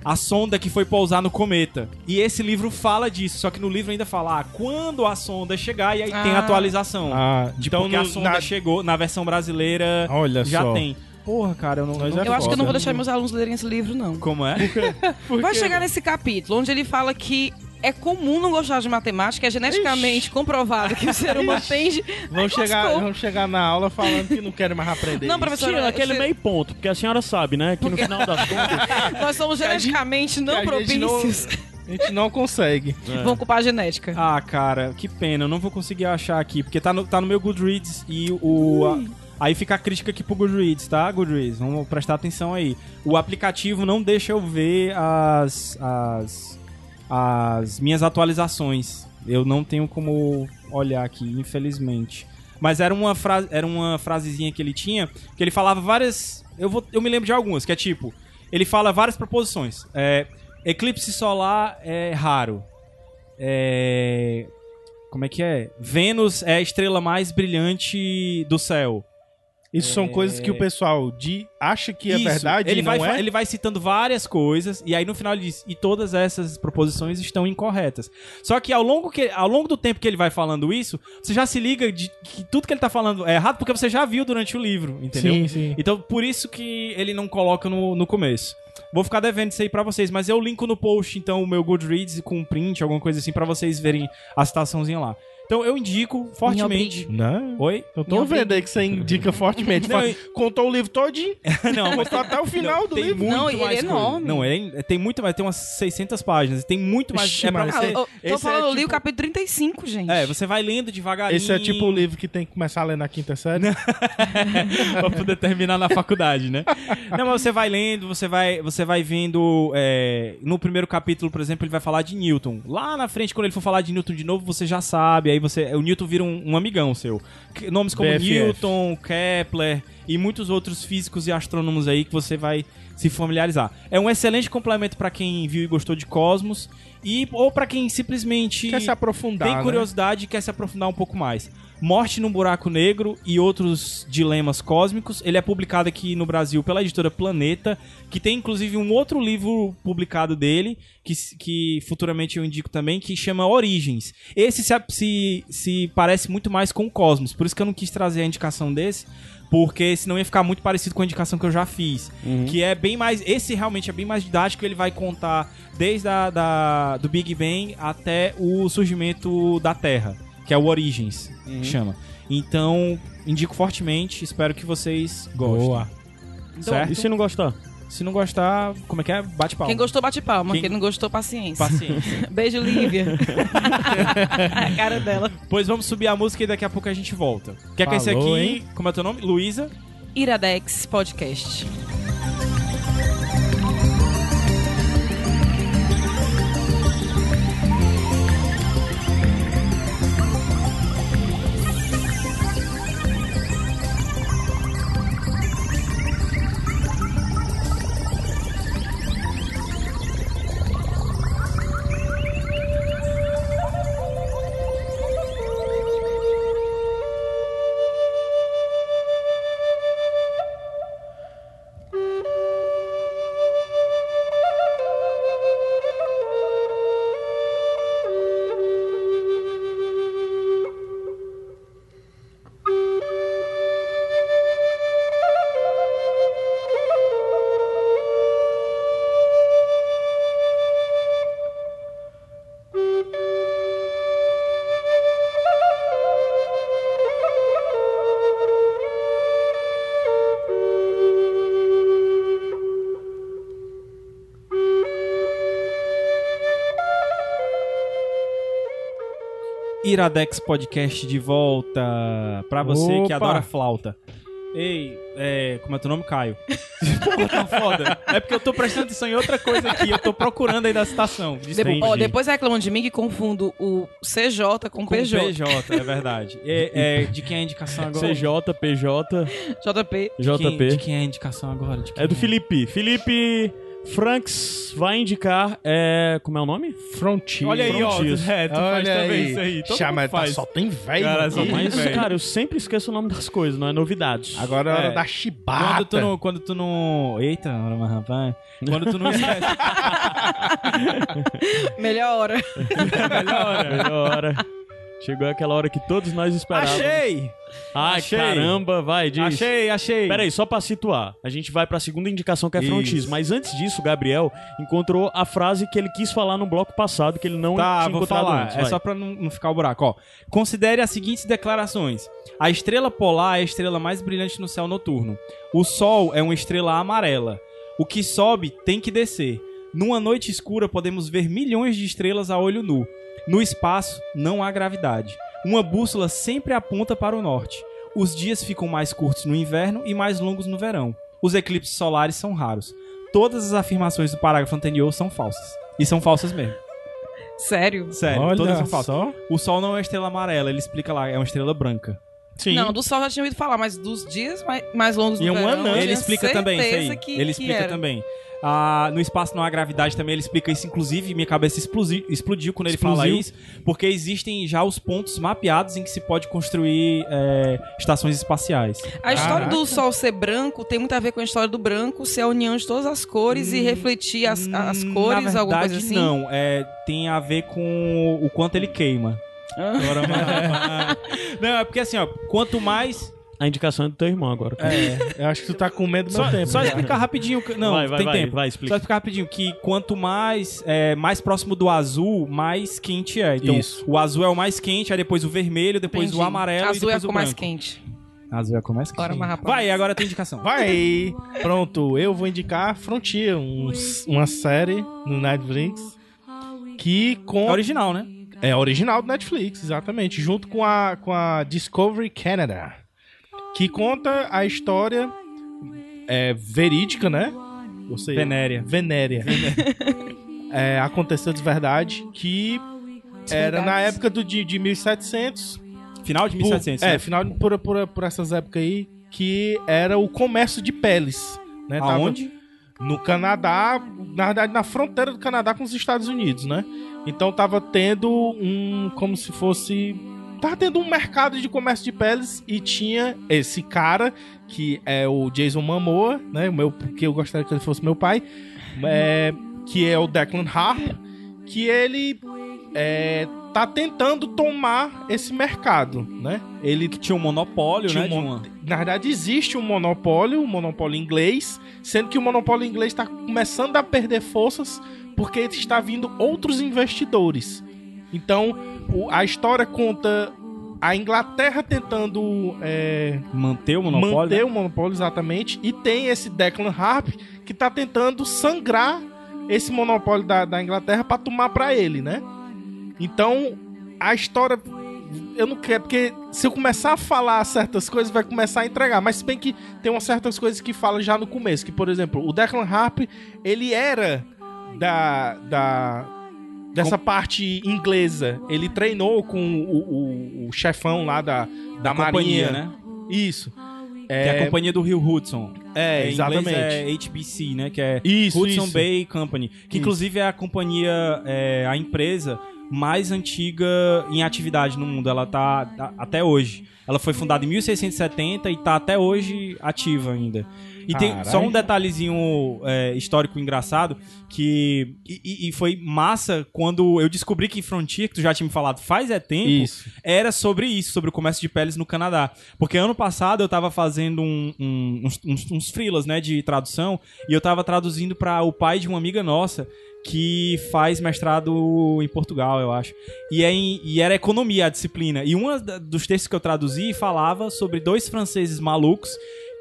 a sonda que foi pousar no cometa. E esse livro fala disso, só que no livro ainda fala ah, quando a sonda chegar e aí tem Ah. atualização. Ah, De então porque a no- sonda na- chegou, na versão brasileira Olha já só. tem. Porra, cara, eu não, Nós não é Eu acho que eu não vou foda. deixar meus alunos lerem esse livro, não. Como é? Vai chegar nesse capítulo onde ele fala que é comum não gostar de matemática, é geneticamente comprovado que o ser humano tende. Vão chegar, vão chegar na aula falando que não querem mais aprender. Não, professor, Tira aquele meio ponto, porque a senhora sabe, né? Que no final das contas. Nós somos geneticamente não que a gente não- propícios. A gente não consegue. Vão culpar a genética. Ah, cara, que pena, eu não vou conseguir achar aqui, porque tá no, tá no meu Goodreads e o. a- aí fica a crítica aqui pro Goodreads, tá, Goodreads? Vamos prestar atenção aí. O aplicativo não deixa eu ver as. as. As minhas atualizações. Eu não tenho como olhar aqui, infelizmente. Mas era uma, frase, era uma frasezinha que ele tinha, que ele falava várias. Eu, vou, eu me lembro de algumas, que é tipo. Ele fala várias proposições. É, eclipse solar é raro. É, como é que é? Vênus é a estrela mais brilhante do céu. Isso são coisas que o pessoal de, acha que é Isso. verdade ele não vai, é. Ele vai citando várias coisas e aí no final ele diz e todas essas proposições estão incorretas. Só que ao longo, que, ao longo do tempo que ele vai falando isso, você já se liga de que tudo que ele tá falando é errado porque você já viu durante o livro, entendeu? Sim, sim. Então por isso que ele não coloca no, no começo. Vou ficar devendo isso aí pra vocês, mas eu linko no post então o meu Goodreads com um print, alguma coisa assim pra vocês verem a citaçãozinha lá. Então eu indico fortemente. Não. Oi? Eu tô Minha vendo aí que você indica fortemente. Não, Fala- Contou o livro todinho. não, mas até o final Não, do tem livro. muito Não, ele é enorme. Não, ele é- tem muito mais, tem umas 600 páginas, tem muito mais. Ixi, é pra mas você, eu, eu tô é falando, eu li o tipo- capítulo 35, gente. é, você vai lendo devagarinho. Esse é tipo o livro que tem que começar a ler na quinta série. pra poder terminar na faculdade, né? Não, mas você vai lendo, você vai, você vai vendo. é, no primeiro capítulo, por exemplo, ele vai falar de Newton. Lá na frente, quando ele for falar de Newton de novo, você já sabe. Aí você. O Newton vira um, um amigão seu. Que- Nomes como BFF. Newton, Kepler e muitos outros físicos e astrônomos aí que você vai se familiarizar. É um excelente complemento pra quem viu e gostou de Cosmos. E, ou pra quem simplesmente Quer se aprofundar. tem né? curiosidade e quer se aprofundar um pouco mais. Morte no Buraco Negro e outros dilemas cósmicos. Ele é publicado aqui no Brasil pela editora Planeta, que tem inclusive um outro livro publicado dele, que, que futuramente eu indico também, que chama Origens. Esse se, se, se parece muito mais com o Cosmos, por isso que eu não quis trazer a indicação desse, porque senão ia ficar muito parecido com a indicação que eu já fiz. Que é bem mais. Esse realmente é bem mais didático, ele vai contar desde a, da, do Big Bang até o surgimento da Terra, que é o Origins, que chama. Então, indico fortemente, espero que vocês gostem. Boa. Certo? E se não gostar? Se não gostar, como é que é? Bate palma. Quem gostou, bate palma. Quem- Quem, não gostou, paciência. Paciência. Beijo, Lívia. a cara dela. pois vamos subir a música e daqui a pouco a gente volta. Quer que esse aqui. hein? Como é teu nome? Luísa? Iradex Podcast. Iradex Podcast de volta. Pra você que Opa. adora flauta. Ei, é, como é teu nome? Caio. Porra, tá foda. É porque eu tô prestando atenção em outra coisa aqui. Eu tô procurando aí da citação. Desculpa. Depo- ó, depois reclamam de mim que confundo o CJ com, Com PJ. PJ, é verdade. É, é, de quem é a indicação agora? CJ, PJ, JP. De quem, de JP. quem é a indicação agora? De quem É do Felipe. Felipe, Franks vai indicar. É, como é o nome? Frontier. Olha aí, ó. Frontiers. É, tu faz Olha também aí. isso aí. Todo Chama, mundo tá- faz. só tem velho. Cara, só tem Mas, velho. cara, eu sempre esqueço o nome das coisas, não é novidades. Agora é hora É. da Quando chibata. tu não. Quando tu não. Eita, mas rapaz. Quando tu não esquece. Melhor hora. melhor hora. Melhor hora. Chegou aquela hora que todos nós esperávamos. Achei! Ai, Achei. caramba, vai, diz. Achei, achei. Pera aí, só pra situar. A gente vai pra segunda indicação que é Isso. frontis. Mas antes disso, o Gabriel encontrou a frase que ele quis falar no bloco passado, que ele não Tá, tinha vou falar. antes. é só pra não, não ficar o buraco, ó. Considere as seguintes declarações. A estrela polar é a estrela mais brilhante no céu noturno. O Sol é uma estrela amarela. O que sobe tem que descer. Numa noite escura podemos ver milhões de estrelas a olho nu. No espaço não há gravidade. Uma bússola sempre aponta para o norte. Os dias ficam mais curtos no inverno e mais longos no verão. Os eclipses solares são raros. Todas as afirmações do parágrafo anterior são falsas. E são falsas mesmo. Sério? Sério, Olha todas são falsas. só. O Sol não é uma estrela amarela, ele explica lá, é uma estrela branca. Sim. Não, do sol já tinha ouvido falar, mas dos dias mais, mais longos do E é um verão, anão. ele explica também isso aí. que- ele que explica era. também. Ah, no espaço não há gravidade também, ele explica isso. Inclusive, minha cabeça explosi- explodiu quando ele fala Explodiu. isso, porque existem já os pontos mapeados em que se pode construir é, estações espaciais. A história Caraca. do sol ser branco tem muito a ver com a história do branco ser a união de todas as cores e refletir as, as Hum, cores, Na alguma verdade, coisa assim. não. É, tem a ver com o quanto ele queima. Agora, mas- não, é porque assim, ó, quanto mais. A indicação é do teu irmão agora. É, eu acho que tu tá com medo do meu Só, tempo. só já. explicar rapidinho. que- Não, vai, vai, tem vai, tempo. vai, Só explica. explicar rapidinho que quanto mais é, mais próximo do azul, mais quente é. Então, Isso. o azul é o mais quente, aí depois o vermelho, depois Entendi. o amarelo e Azul é depois o mais branco. quente. Azul é cor mais quente. Ora, mas rapaz. Vai, agora tem indicação. Vai! Pronto, eu vou indicar Frontier, um- uma série no Netflix que com É original, né? É original do Netflix, exatamente, junto com a com a Discovery Canada, que conta a história é, verídica, né? Ou seja, Venéria. Venéria. É, aconteceu de verdade que era na época do, de, de 1700 Final de por- 1700. é, né? final de- por, por, por essas épocas aí, que era o comércio de peles. Né? Tava Aonde? No Canadá, na verdade, na fronteira do Canadá com os Estados Unidos, né? Então tava tendo um. como se fosse. Tava tendo um mercado de comércio de peles e tinha esse cara, que é o Jason Momoa, né? O meu, que eu gostaria que ele fosse meu pai, é, que é o Declan Harp, que ele é, tá tentando tomar esse mercado, né? Ele Que tinha um monopólio, tinha né? um mon- Na verdade, existe um monopólio, um monopólio inglês, sendo que o monopólio inglês está começando a perder forças porque está vindo outros investidores. Então, a história conta a Inglaterra tentando é, Manter o monopólio. manter né? o monopólio exatamente, e tem esse Declan Harp que está tentando sangrar esse monopólio da, da Inglaterra para tomar para ele, né? Então, a história eu não quero, porque se eu começar a falar certas coisas, vai começar a entregar. Mas se bem que tem umas certas coisas que fala já no começo, que, por exemplo, o Declan Harp, ele era da. da dessa parte inglesa. Ele treinou com o, o- o chefão lá da, da, Da marinha, companhia, né? Isso. Que é a companhia do Rio Hudson. É, Em exatamente. é HBC, né? Que é Isso, Hudson isso. Bay Company. Que Isso. inclusive é a companhia, é, a empresa mais antiga em atividade no mundo. Ela tá a- até hoje. Ela foi fundada em 1670 e tá até hoje ativa ainda. E tem só um detalhezinho é, histórico engraçado que e- e, foi massa quando eu descobri que Frontier, que tu já tinha me falado faz é tempo, Isso. era sobre isso, sobre o comércio de peles no Canadá. Porque ano passado eu tava fazendo um- um- uns, uns, uns freelas, né, de tradução, e eu tava traduzindo para o pai de uma amiga nossa que faz mestrado em Portugal, eu acho. E, é em- e era economia a disciplina. E um dos textos que eu traduzi falava sobre dois franceses malucos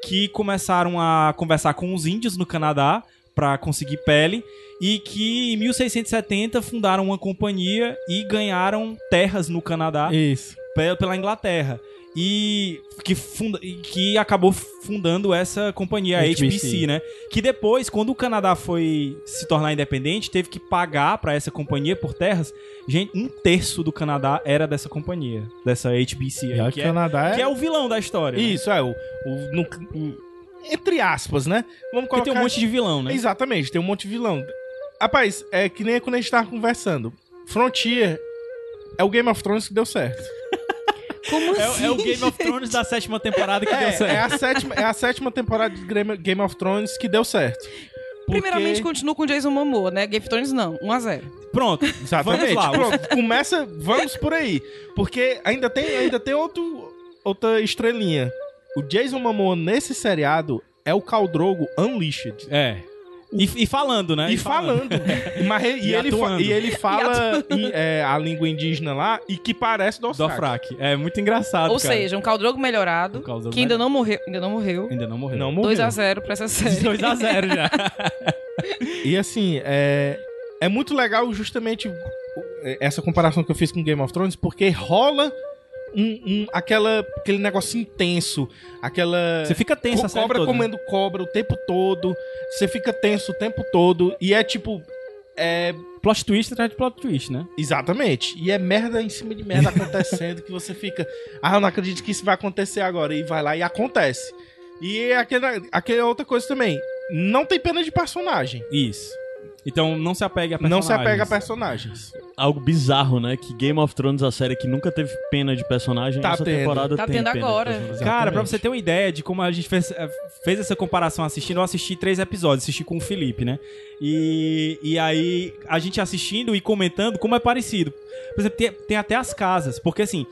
que começaram a conversar com os índios no Canadá para conseguir pele e que em 1670 fundaram uma companhia e ganharam terras no Canadá Isso. pe- pela Inglaterra. E que, funda, que acabou fundando essa companhia, a HBC. HBC, né? Que depois, quando o Canadá foi se tornar independente, teve que pagar pra essa companhia por terras. Gente, um terço do Canadá era dessa companhia, dessa HBC. Aí, que, o é, Canadá é... que é o vilão da história. né? Isso, é. O, o- no- entre aspas, né? Vamos Porque colocar... tem um monte de vilão, né? Exatamente, tem um monte de vilão. Rapaz, é que nem quando a gente tava conversando. Frontier é o Game of Thrones que deu certo. Como assim? É, é o Game of Thrones da sétima temporada que É, deu é certo. a sétima, é a sétima temporada de Game of Thrones que deu certo. Porque- Primeiramente, continua com Jason Momoa, né? Game of Thrones não, 1x0. Pronto, Exatamente. vamos lá. Pronto, começa, vamos por aí. Porque ainda tem, ainda tem outro, outra estrelinha. O Jason Momoa nesse seriado é o Khal Drogo Unleashed. É. E, e falando, né? E falando. Mas ele- e, E ele fa- e ele fala em- é, a língua indígena lá e que parece do Do Frac. É muito engraçado, Ou cara. seja, um Caldrogo melhorado, Um Khal Drogo que ainda não morreu. Ainda não morreu. Ainda não morreu. Não morreu. 2x0 pra essa série. 2x0 já. E assim, é, é muito legal justamente essa comparação que eu fiz com Game of Thrones, porque rola um, um- aquela, aquele negócio intenso, aquela. Você fica tenso co- cobra toda, comendo cobra o tempo todo, você fica tenso o tempo todo, e é tipo. É. Plot twist atrás de plot twist, né? Exatamente. E é merda em cima de merda acontecendo que você fica. Ah, eu não acredito que isso vai acontecer agora. E vai lá e acontece. E é aquela, aquela outra coisa também. Não tem pena de personagem. Isso. Então não se apegue a Não personagens. se apega a personagens. Algo bizarro, né? Que Game of Thrones, a série que nunca teve pena de personagem, Tá essa tendo. temporada Tá tem tendo pena agora. Cara, pra você ter uma ideia de como a gente fez, eh, fez essa comparação assistindo, eu assisti três episódios, assisti com o Felipe, né? E, e aí, a gente assistindo e comentando como é parecido. Por exemplo, tem, tem até as casas, porque assim,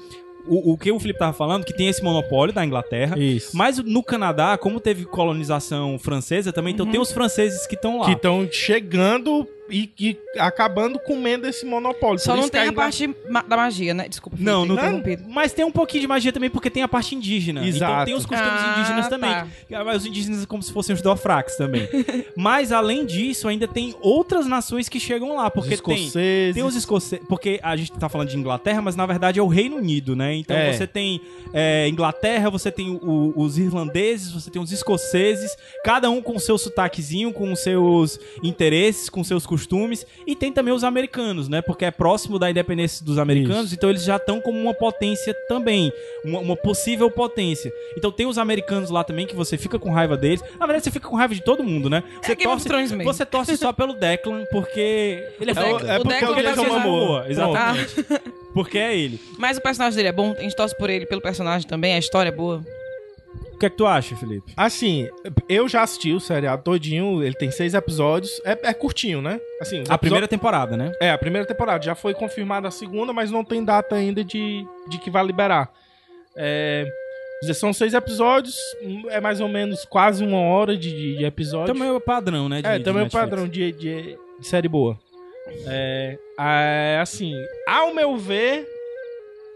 o, o que o Felipe tava falando, que tem esse monopólio da Inglaterra, Isso. mas no Canadá, como teve colonização francesa também, então tem os franceses que estão lá. Que estão chegando e, e acabando comendo esse monopólio. Só não tem a parte ma- da magia, né? Desculpa, Felipe, Não, não tem. interrompido. Mas tem um pouquinho de magia também, porque tem a parte indígena. Então Exato. tem os costumes Ah, indígenas também. tá. Mas os indígenas como se fossem os Dofrax também. Mas além disso, ainda tem outras nações que chegam lá. Os Porque tem. escoceses. Tem os escoceses. Porque a gente tá falando de Inglaterra, mas na verdade é o Reino Unido, né? Então É. você tem é, Inglaterra, você tem o- os irlandeses, você tem os escoceses, cada um com o seu sotaquezinho, com os seus interesses, com seus costumes. E tem também os americanos, né? Porque é próximo da independência dos americanos, então eles já estão como uma potência também. Uma, uma possível potência. Então tem os americanos lá também que você fica com raiva deles. Na verdade, você fica com raiva de todo mundo, né? Você É of Thrones mesmo. você torce só pelo Declan, porque ele é, O foda. Declan- é o porque Declan vai ser- Momoa. Exatamente. Porque é ele. Mas o personagem dele é bom, a gente torce por ele, pelo personagem também, a história é boa. O que é que tu acha, Felipe? Assim, eu já assisti o seriado todinho, ele tem seis episódios. É, é curtinho, né? Assim, A episódios- primeira temporada, né? É, a primeira temporada. Já foi confirmada a segunda, mas não tem data ainda de, de que vai liberar. É, são seis episódios, é mais ou menos quase uma hora de, de- episódio. Também é o padrão, né? de- é, também é o padrão de, de, de série boa. É, é, assim, ao meu ver,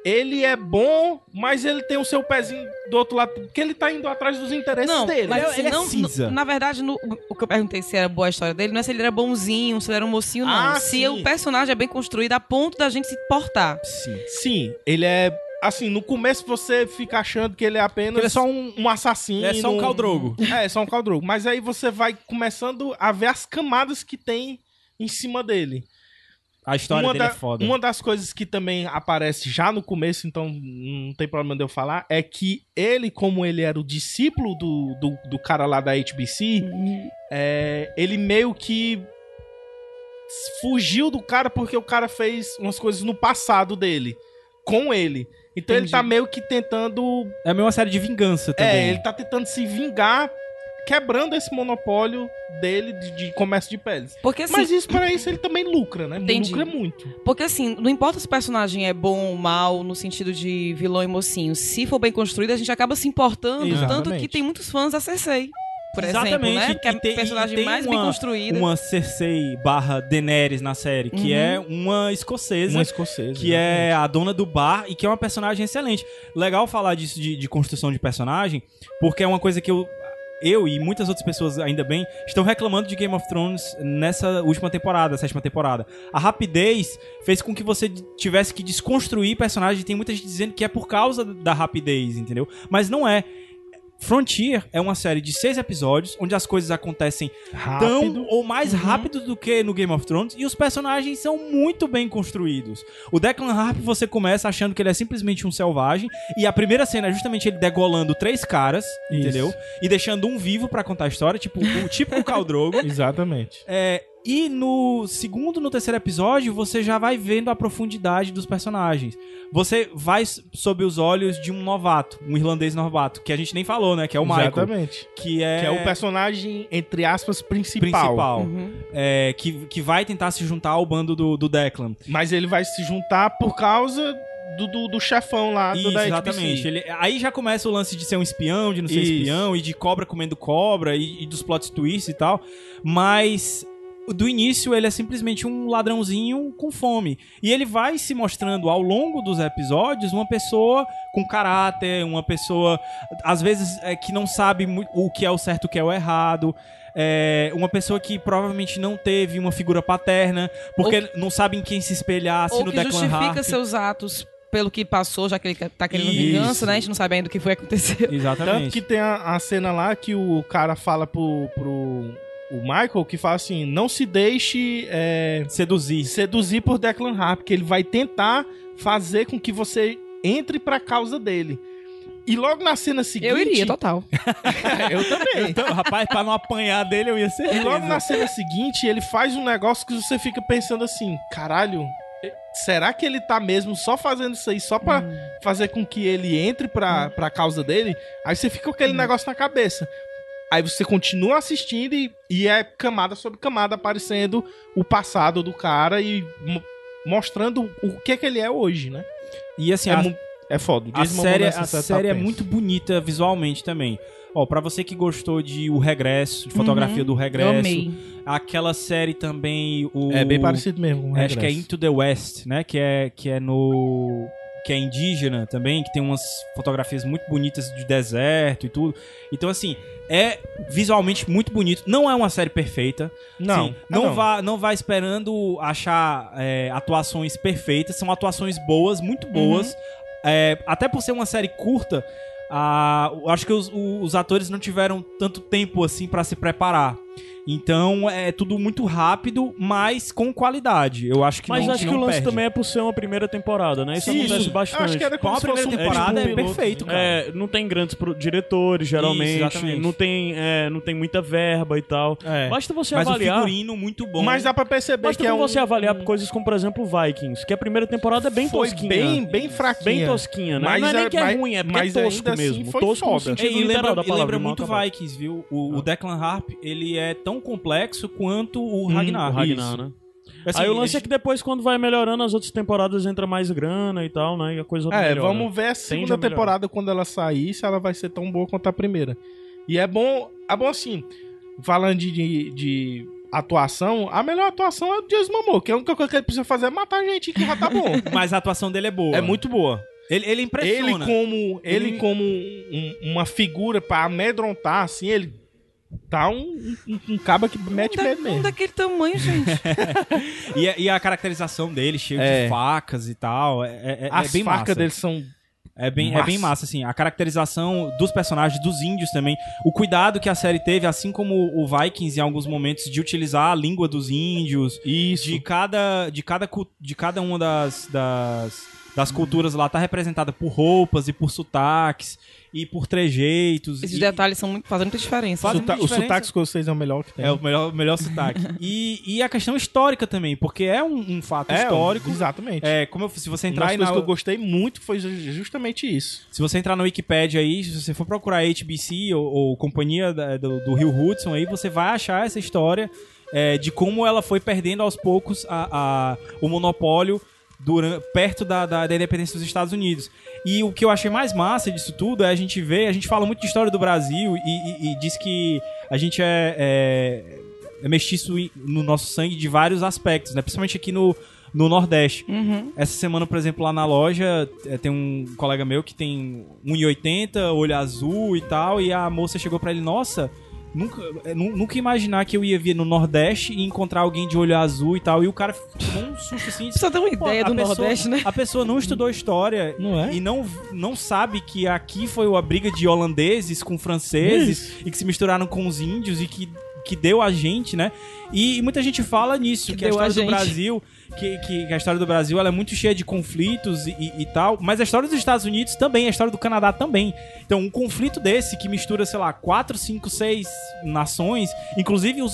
ele é bom, mas ele tem o seu pezinho do outro lado, porque ele tá indo atrás dos interesses Não, dele. mas Ele é- assim, ele é não, cinza. no- na verdade, no- o que eu perguntei se era boa a história dele, não é se ele era bonzinho, se ele era um mocinho, não. Ah, se sim. o personagem é bem construído a ponto da gente se portar. Sim. Sim, ele é. Assim, no começo você fica achando que ele é apenas Ele é só um. um assassino. Ele é só um caldrogo. É, só um caldrogo. Mas aí você vai começando a ver as camadas que tem em cima dele. A história uma, dele da- é foda. uma das coisas que também aparece já no começo, então não tem problema de eu falar, é que ele, como ele era o discípulo do, do, do cara lá da HBC, é, ele meio que fugiu do cara porque o cara fez umas coisas no passado dele, com ele. Então ele Entendi. tá meio que tentando É meio uma série de vingança também. é, ele tá tentando se vingar, quebrando esse monopólio dele de, de comércio de peles. Porque assim, Mas isso, para isso, ele também lucra, né? Entendi. Lucra muito. porque assim, não importa se o personagem é bom ou mal, no sentido de vilão e mocinho. Se for bem construído, a gente acaba se importando. Exatamente. Tanto que tem muitos fãs da Cersei, por exemplo, Exatamente, né? e Que é a tem- personagem tem mais uma- bem construída. Uma Cersei barra Daenerys na série, que Uhum. é uma escocesa. Uma escocesa. que é a dona do bar e que é uma personagem excelente. Legal falar disso de, de construção de personagem, porque é uma coisa que eu, eu e muitas outras pessoas, ainda bem, estão reclamando de Game of Thrones nessa última temporada, sétima temporada. A rapidez fez com que você tivesse que desconstruir personagens. Tem muita gente dizendo que é por causa da rapidez, entendeu? Mas não é. Frontier é uma série de seis episódios, onde as coisas acontecem tão Rápido. ou mais rápido do que no Game of Thrones, e os personagens são muito bem construídos. O Declan Harp, você começa achando que ele é simplesmente um selvagem, e a primeira cena é justamente ele degolando três caras, Isso. entendeu? E deixando um vivo pra contar a história, tipo o típico Khal Drogo. Exatamente. É, e no segundo, no terceiro episódio, você já vai vendo a profundidade dos personagens. Você vai sob os olhos de um novato, um irlandês novato, que a gente nem falou, né? Que é o Michael. Exatamente. Que é, Que é o personagem, entre aspas, principal. principal. Uhum. É, que, que vai tentar se juntar ao bando do, do Declan. Mas ele vai se juntar por causa do, do, do chefão lá do Isso, da exatamente. Ele, aí já começa o lance de ser um espião, de não ser Isso. espião, e de cobra comendo cobra, e, e dos plot twists e tal. Mas do início ele é simplesmente um ladrãozinho com fome. E ele vai se mostrando ao longo dos episódios uma pessoa com caráter, uma pessoa, às vezes, é, que não sabe o que é o certo e o que é o errado. É, uma pessoa que provavelmente não teve uma figura paterna, porque não sabe em quem se espelhar, se Ou no que Declan justifica Harp. seus atos pelo que passou, já que ele tá querendo Isso. vingança, né? A gente não sabe ainda o que foi acontecer. Exatamente. Tanto que tem a, a cena lá que o cara fala pro, pro o Michael que fala assim: não se deixe é, Seduzir. seduzir por Declan Harp, que ele vai tentar fazer com que você entre pra causa dele. E logo na cena seguinte. Eu iria, total. eu também. Então, rapaz, pra não apanhar dele, eu ia ser. E logo na cena seguinte, ele faz um negócio que você fica pensando assim: caralho, será que ele tá mesmo só fazendo isso aí só pra fazer com que ele entre pra, pra causa dele? Aí você fica com aquele negócio na cabeça. Aí você continua assistindo e, e é camada sobre camada aparecendo o passado do cara e mo- mostrando o que é que ele é hoje, né? E assim, É, a, é foda. A série, a série é muito bonita visualmente também. Ó, pra você que gostou de O Regresso, de fotografia do Eu Regresso, amei. aquela série também, o... É bem parecido mesmo Acho que é. Into the West, né? Que é, que é no... Que é indígena também, que tem umas fotografias muito bonitas de deserto e tudo. Então, assim, é visualmente muito bonito. Não é uma série perfeita. Não, Sim, ah, não, Vá, não vá esperando achar é, atuações perfeitas. São atuações boas, muito boas. Uhum. É, até por ser uma série curta, ah, acho que os, os atores não tiveram tanto tempo assim pra se preparar. Então é tudo muito rápido, mas com qualidade. Eu acho que Mas não, acho que não o lance perde. também é por ser uma primeira temporada, né? Isso Sim, acontece bastante. Eu acho que era como a primeira um temporada tipo é piloto. perfeito, cara. É, não tem grandes diretores, geralmente. Isso, não, tem, é, não tem muita verba e tal. É. Basta você Mas avaliar. figurino muito bom. Mas dá pra perceber Basta que é um, você avaliar coisas como, por exemplo, Vikings, que a primeira temporada é bem foi tosquinha. bem, bem fraquinha. Bem tosquinha, né? Mas não é nem é- que é mas- ruim, é porque mas é tosco ainda assim mesmo. foi tosco foda. É, e lembra, da palavra. lembra muito. Vikings, viu? O, o Declan Harp, ele é tão complexo quanto o Hum, Ragnar. o Ragnar, Isso. né? Assim, Aí o lance a é que depois, quando vai melhorando, as outras temporadas entra mais grana e tal, né? E a coisa É, melhora. vamos ver a Tende segunda a temporada quando ela sair, se ela vai ser tão boa quanto a primeira. E é bom, é bom assim, falando de, de, de atuação, a melhor atuação é o Jason Momoa, que a única coisa que ele precisa fazer é matar a gente que já tá bom. Mas a atuação dele é boa. é muito boa. Ele, ele Ele impressiona. como, ele Ele- como um- uma figura pra amedrontar, assim, ele tá um, um, um caba que mete Um, da- medo um mesmo. daquele tamanho, gente. E, a- e a caracterização dele, cheio É. de facas e tal, é, é, é As bem facas massa. dele são É bem, é Massa. bem massa, assim. A caracterização dos personagens, dos índios também. O cuidado que a série teve, assim como o Vikings, em alguns momentos, de utilizar a língua dos índios. isso. De cada, de cada, de cada uma das, das, das culturas lá tá representada por roupas e por sotaques e por trejeitos. Esses e- detalhes são muito, fazem muita diferença. Faz- Suta- muita o diferença. sotaque que vocês é o melhor que tem. É o melhor, melhor sotaque. E, e a questão histórica também, porque é um, um fato É, histórico. Exatamente. É, como eu, se você Uma entrar das coisas na, que eu gostei muito foi ju- justamente isso. Se você entrar no Wikipedia aí, se você for procurar HBC ou, ou companhia da- do, do Rio Hudson aí, você vai achar essa história é, de como ela foi perdendo aos poucos a, a- o monopólio duran- perto da, da, da independência dos Estados Unidos. E o que eu achei mais massa disso tudo é a gente ver, a gente fala muito de história do Brasil e, e- e diz que a gente é, é, é mestiço no nosso sangue de vários aspectos, né? Principalmente aqui no, no Nordeste. Uhum. Essa semana, por exemplo, lá na loja, eh, tem um colega meu que tem 1,80, olho azul e tal, e a moça chegou pra ele, nossa, Nunca, é, nu- nunca imaginar que eu ia vir no Nordeste e encontrar alguém de olho azul e tal. E o cara tomou um susto assim. Só tem uma ideia a do pessoa- Nordeste, né? A pessoa não estudou história Não é? e não, não sabe que aqui foi a briga de holandeses com franceses e que se misturaram com os índios e que, que deu a gente, né? E, muita gente fala nisso, que, Que a deu a história do gente. Brasil, que, que a história do Brasil ela é muito cheia de conflitos e, e- e tal, mas a história dos Estados Unidos também, a história do Canadá também. Então, um conflito desse que mistura, sei lá, quatro, cinco, seis nações, inclusive os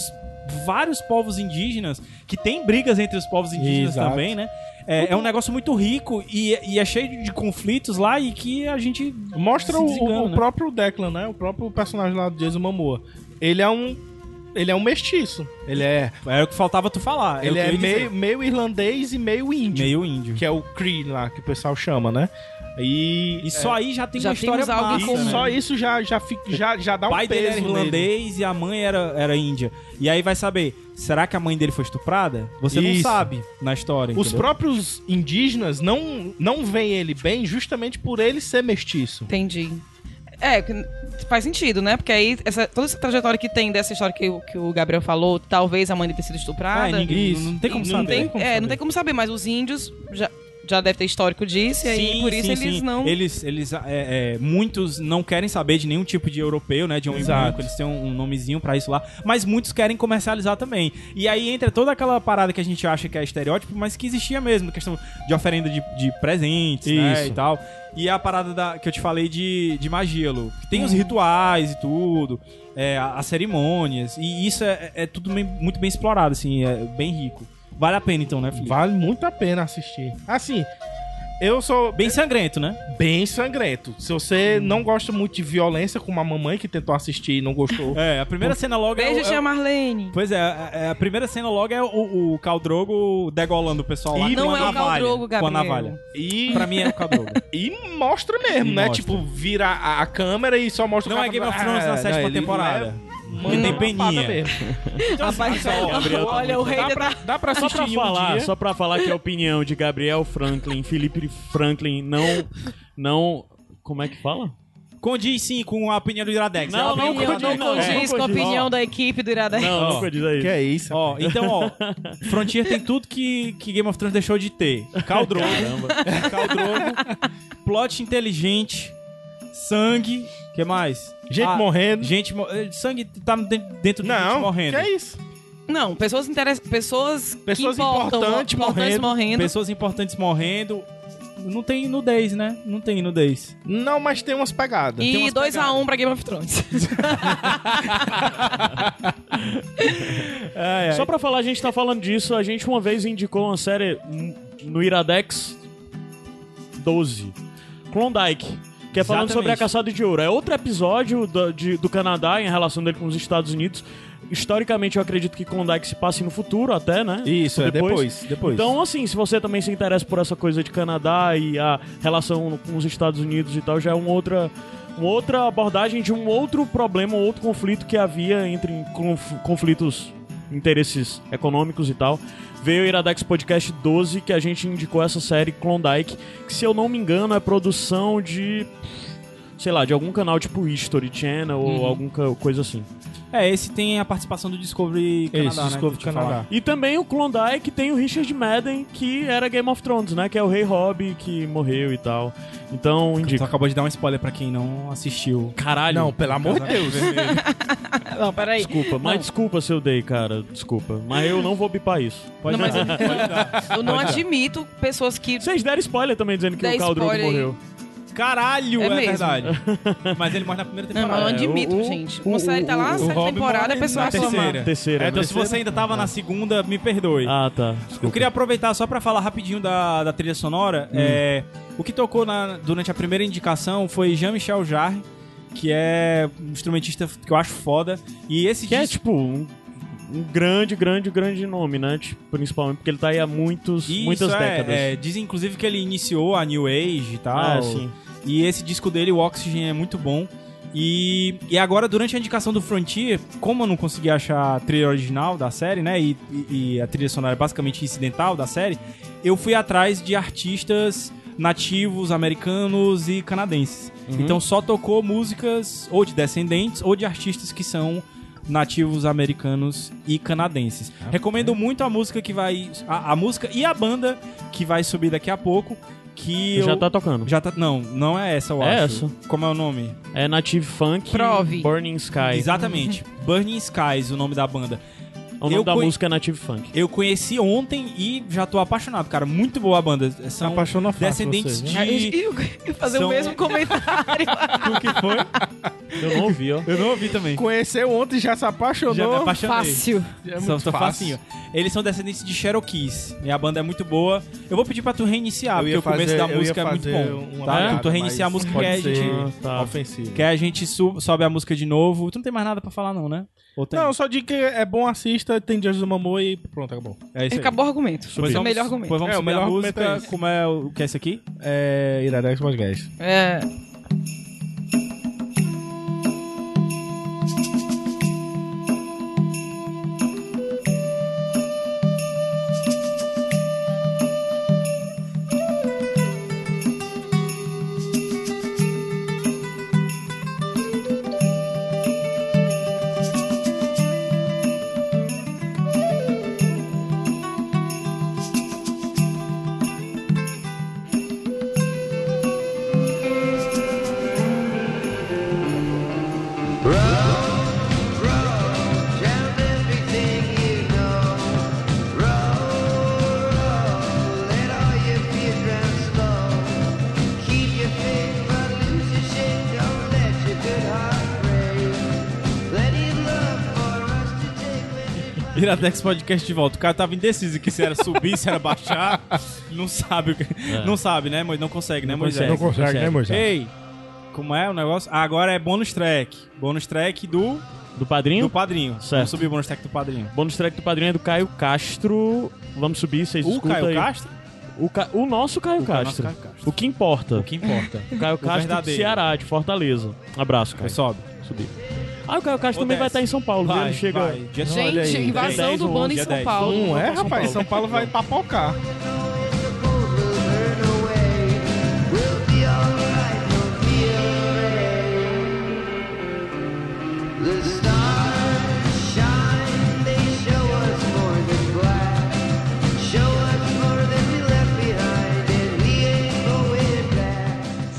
vários povos indígenas, que tem brigas entre os povos indígenas Exato. também, né? É, é um negócio muito rico e, e é cheio de conflitos lá e que a gente. Mostra Se o, o né? próprio Declan, né? O próprio personagem lá do Jason Momoa. Ele é um. Ele é um mestiço. Ele é. É o que faltava tu falar. ele o é dizer. meio, meio irlandês e meio índio. meio índio. Que é o Cree lá, que o pessoal chama, né? E. E só aí já tem Já uma história massa, comum. né? Só isso já, já, fica, já, já dá O um pai dele peso era nele. irlandês e a mãe era, era índia. E aí vai saber, será que a mãe dele foi estuprada? Você não Isso. sabe na história. Os entendeu? próprios indígenas não, não veem ele bem justamente por ele ser mestiço. Entendi. É, faz sentido, né? Porque aí, essa, toda essa trajetória que tem dessa história que, o- que o Gabriel falou, talvez a mãe ter sido estuprada. Ah, ninguém, Isso. não tem como não saber. tem, é, saber. não tem como saber, mas os índios já, já devem ter histórico disso, e aí por isso sim, eles sim. não. Eles, eles é, é, muitos não querem saber de nenhum tipo de europeu, né? De homem Exato. branco, eles têm um, um nomezinho pra isso lá. Mas muitos querem comercializar também. E aí entra toda aquela parada que a gente acha que é estereótipo, mas que existia mesmo, questão de oferenda de, de presentes, né? E tal. E a parada da, que eu te falei de, de magia, Lu. que Tem Uhum. os rituais e tudo, é, as cerimônias. E isso é, é tudo bem- muito bem explorado, assim, é bem rico. Vale a pena então, né, Felipe? Vale muito a pena assistir. Assim, eu sou Bem sangrento, né? bem sangrento. Se você não gosta muito de violência, como a mamãe que tentou assistir e não gostou. É, a primeira cena logo é, Beijo, é, tia o- Marlene. Pois é, a, a- a primeira cena logo é o, o Caldrogo degolando o pessoal lá E com não a é o navalha. Khal Drogo, Com a navalha. E, Pra mim é o Caldrogo. e mostra mesmo, E né? mostra. Tipo, vira a, a câmera e só mostra o Não é Game of Thrones na Ah, sétima não, ele leva- Ele tem lapada peninha. mesmo. Rapaz, Gabriel tá olha, o rei Dá pra, dá pra Só assistir pra um falar, dia. só pra falar que a opinião de Gabriel Franklin, Felipe Franklin não não como é que fala? Condiz sim com a opinião do Iradex. Não, É não opinião condiz, não não, É. condiz com a condiz. opinião Ó. da equipe do Iradex. Não, Ó, nunca diz aí. Que é isso? Ó, então, ó, Frontier tem tudo que, que Game of Thrones deixou de ter. Caldrogo, Caramba. Caldrogo, plot inteligente, sangue, que mais? Gente Ah, morrendo. Gente, mo- eh, sangue tá dentro dentro de gente Não, morrendo. que é isso? Não, pessoas interessantes. Pessoas, Pessoas que importam, importantes morrendo. morrendo. Pessoas importantes morrendo. Não tem nudez, né? Não tem nudez. Não, mas tem umas pegadas. E umas 2x1 pegadas. um pra Game of Thrones. Só pra falar, a gente tá falando disso, a gente uma vez indicou uma série no Iradex 12, Klondike, que é falando Exatamente. sobre a caçada de ouro. É outro episódio do, de- do Canadá em relação dele com os Estados Unidos. Historicamente, eu acredito que Klondike se passe no futuro até, né? Isso, é depois. depois. Então, assim, se você também se interessa por essa coisa de Canadá e a relação com os Estados Unidos e tal, já é uma outra, uma outra abordagem de um outro problema, um outro conflito que havia entre conf- conflitos, interesses econômicos e tal. Veio o Iradex Podcast 12, que a gente indicou essa série Klondike, que se eu não me engano é produção de. Sei lá, de algum canal tipo History Channel ou alguma co- coisa assim. É, esse tem a participação do Discovery Canadá, Isso, né? Discovery Canadá. E também o Klondike tem o Richard Madden, que era Game of Thrones, né? Que é o Rei Hobby que morreu e tal. Então, Tu indico. acabou de dar um spoiler pra quem não assistiu. Caralho. Não, pelo amor de Deus. não, peraí. Desculpa, mas desculpa se eu dei, cara. Desculpa. Mas eu não vou bipar isso. Pode Não, mas. Pode dar. Eu não admito pessoas que. Vocês deram spoiler também dizendo que Dei o aí. morreu. Caralho, É é, verdade. Mas ele morre na primeira Não, mas eu temporada. não admito, o- gente. o- Uma série tá lá na sétima temporada, a pessoa na reclama. terceira. Terceira. É, então né? se você ainda tava na segunda, me perdoe. Ah, tá. Eu queria aproveitar só pra falar rapidinho da, da trilha sonora. É, o que tocou na- durante a primeira indicação foi Jean-Michel Jarre, que é um instrumentista que eu acho foda. E esse Que é disco... tipo um, um grande, grande, grande nome, né? Tipo, principalmente porque ele tá aí há muitos, Isso, muitas é, décadas. é, dizem inclusive que ele iniciou a New Age e tal. Ah, sim. E esse disco dele, o Oxygen, é muito bom. E, e agora, durante a indicação do Frontier, como eu não consegui achar a trilha original da série, né? E, e- e a trilha sonora é basicamente incidental da série, eu fui atrás de artistas nativos, americanos e canadenses. Uhum. Então só tocou músicas ou de descendentes ou de artistas que são nativos americanos e canadenses. Recomendo muito a música que vai. A, a música e a banda que vai subir daqui a pouco. Que Já eu- tá tocando. Já tá. Não, não é essa, eu É acho. Como é o nome? É Native Funk Prove. Burning Sky. Exatamente. Burning Skies, o nome da banda. O nome Eu da conhe- música é Native Funk. Eu conheci ontem e já tô apaixonado, cara. Muito boa a banda. São Apaixona fácil descendentes vocês, de. Aí Eu ia fazer São- o mesmo comentário. O que foi? Eu não ouvi, ó. Eu não ouvi também. Conheceu ontem e já se apaixonou. Já me apaixonei. Fácil. É muito tá fácil. facinho. Eles são descendentes de Cherokees. E a banda é muito boa. Eu vou pedir pra tu reiniciar, Eu porque o começo da música é muito bom. Tá? piada, tu reinicia a música que a gente. tá. ofensivo. Que a gente sobe a música de novo. Tu não tem mais nada pra falar, não, né? Tem? Não, só digo que é bom, assista, tem Dias do Mamô e pronto, acabou. é isso aí. Acabou o argumento. Pois é o melhor argumento. Pois vamos É, o melhor música. é esse. como é o o que é isso aqui? É Iradex Podcast. É. Iradex Podcast de volta. O cara tava indeciso que se era subir, se era baixar. Não sabe que. Não sabe, né? Mas não consegue, né, Moisés? consegue, não consegue, né, Moisés? Ei, como é o negócio? Ah, agora é bônus track. Bônus track do, Do padrinho? do padrinho. Certo. Vamos subir o bônus track do padrinho. Bônus track do padrinho é do Caio Castro. Vamos subir, vocês O escutam Caio aí. Castro? O, Ca- o nosso Caio O Castro. Caio Castro. O que importa. O que importa. O Caio Castro do. Ceará, de Fortaleza. Abraço, Caio. Aí sobe. Subir. Ah, o Caio Castro também vai estar em São Paulo, viu? Vai, Ele chega. vai. Dia olha Gente, aí, invasão 10 do bando em São 10. Paulo. Não é, rapaz? São Paulo vai papocar.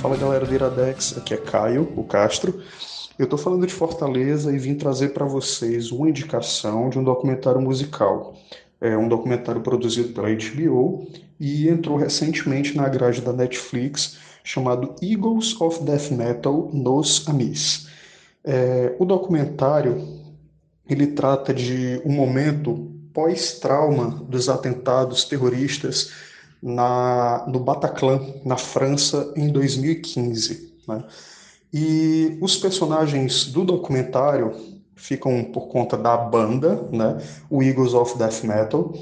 Fala galera do Iradex, aqui é Caio, o Castro. Eu tô falando de Fortaleza e vim trazer para vocês uma indicação de um documentário musical. É um documentário produzido pela HBO e entrou recentemente na grade da Netflix chamado Eagles of Death Metal nos Amis. É, o documentário ele trata de um momento pós-trauma dos atentados terroristas na, no Bataclan, na França, em 2015. né? E os personagens do documentário ficam por conta da banda, né? o Eagles of Death Metal.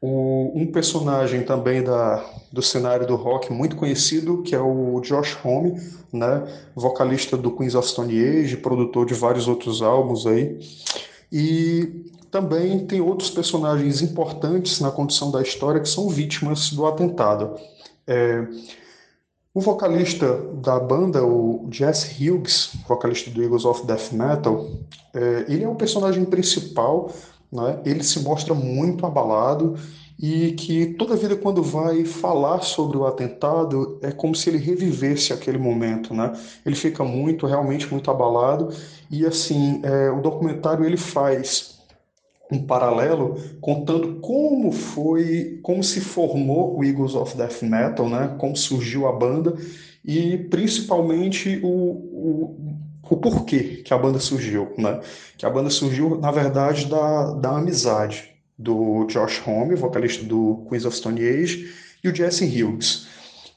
O- um personagem também da, do cenário do rock muito conhecido, que é o Josh Homme, né? vocalista do Queens of Stone Age, produtor de vários outros álbuns aí. E também tem outros personagens importantes na condição da história que são vítimas do atentado. É, o vocalista da banda, o Jess Hughes, vocalista do Eagles of Death Metal, é, ele é o personagem principal, né? ele se mostra muito abalado e que toda vida quando vai falar sobre o atentado é como se ele revivesse aquele momento, né? Ele fica muito, realmente muito abalado e assim, é, o documentário ele faz um paralelo contando como foi, como se formou o Eagles of Death Metal, né? Como surgiu a banda e principalmente o, o, o porquê que a banda surgiu, né? Que a banda surgiu, na verdade, da, da amizade do Josh Homme, vocalista do Queens of Stone Age, e o Jesse Hughes.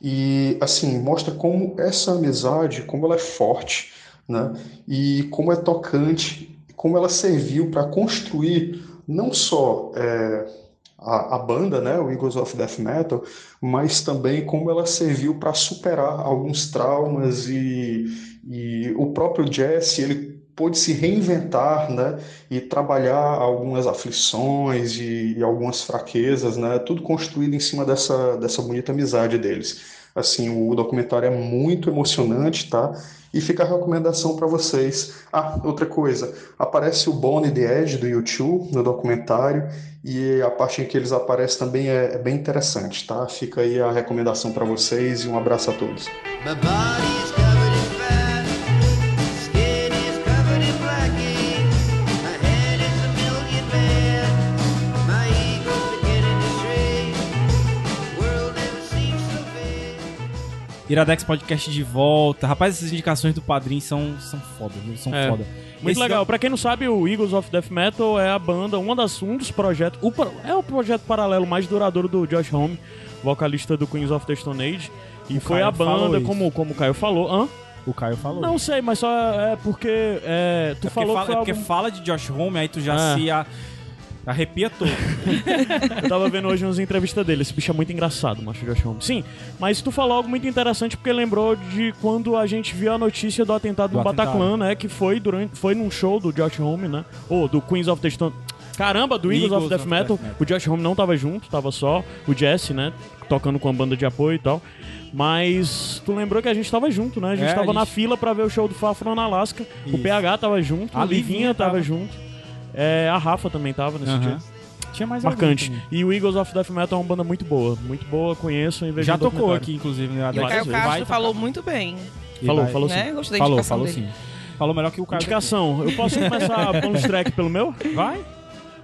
E assim, mostra como essa amizade, como ela é forte, né? E como é tocante, como ela serviu para construir não só é, a, a banda, né, o Eagles of Death Metal, mas também como ela serviu para superar alguns traumas e, e o próprio Jesse, ele pôde se reinventar, né, e trabalhar algumas aflições e, e algumas fraquezas, né, tudo construído em cima dessa, dessa bonita amizade deles. Assim, o documentário é muito emocionante, tá? E fica a recomendação para vocês. Ah, outra coisa, aparece o Bonnie the Edge do YouTube no documentário e a parte em que eles aparecem também é, é bem interessante, tá? Fica aí a recomendação para vocês e um abraço a todos. Iradex Podcast de volta. Rapaz, essas indicações do padrinho são, são foda, viu? São É. foda. Muito Esse legal. da- Pra quem não sabe, o Eagles of Death Metal é a banda, uma das, um dos projetos. o é o projeto paralelo mais duradouro do Josh Homme, vocalista do Queens of the Stone Age. E O foi Caio a banda, isso. como, como o Caio falou. Hã? O Caio falou. Não sei, mas só é porque. É, tu é porque, falou fala, que é porque fala de Josh Home, aí tu já Ah. se a- arrepia todo. Eu tava vendo hoje umas entrevistas dele. Esse bicho é muito engraçado, macho Josh Homme. Sim, mas tu falou algo muito interessante porque lembrou de quando a gente viu a notícia do atentado Do atentado. Bataclan, né? Que foi durante. Foi num show do Josh Homme, né? Ou do Queens of the Stone. Caramba, do Eagles, of, Death, Metal. O Josh Homme não tava junto, tava só o Jesse, né? Tocando com a banda de apoio e tal. Mas tu lembrou que a gente tava junto, né? A gente É, tava a na gente- fila pra ver o show do Fafron na Alaska. O Isso. PH tava junto, A a Livinha Livinha tava, tava. junto. É, a Rafa também tava nesse dia. Tinha mais Marcante. E o Eagles of Death Metal é uma banda muito boa. Muito boa, conheço e vejo Já tocou aqui, inclusive, no E o. Caio. Castro Vai falou tocar. muito bem, Falou, vai- falou né? sim. Gostei da Falou, falou dele. sim. Falou melhor que o Caio. Indicação. Eu posso começar a bonus track pelo meu? Vai?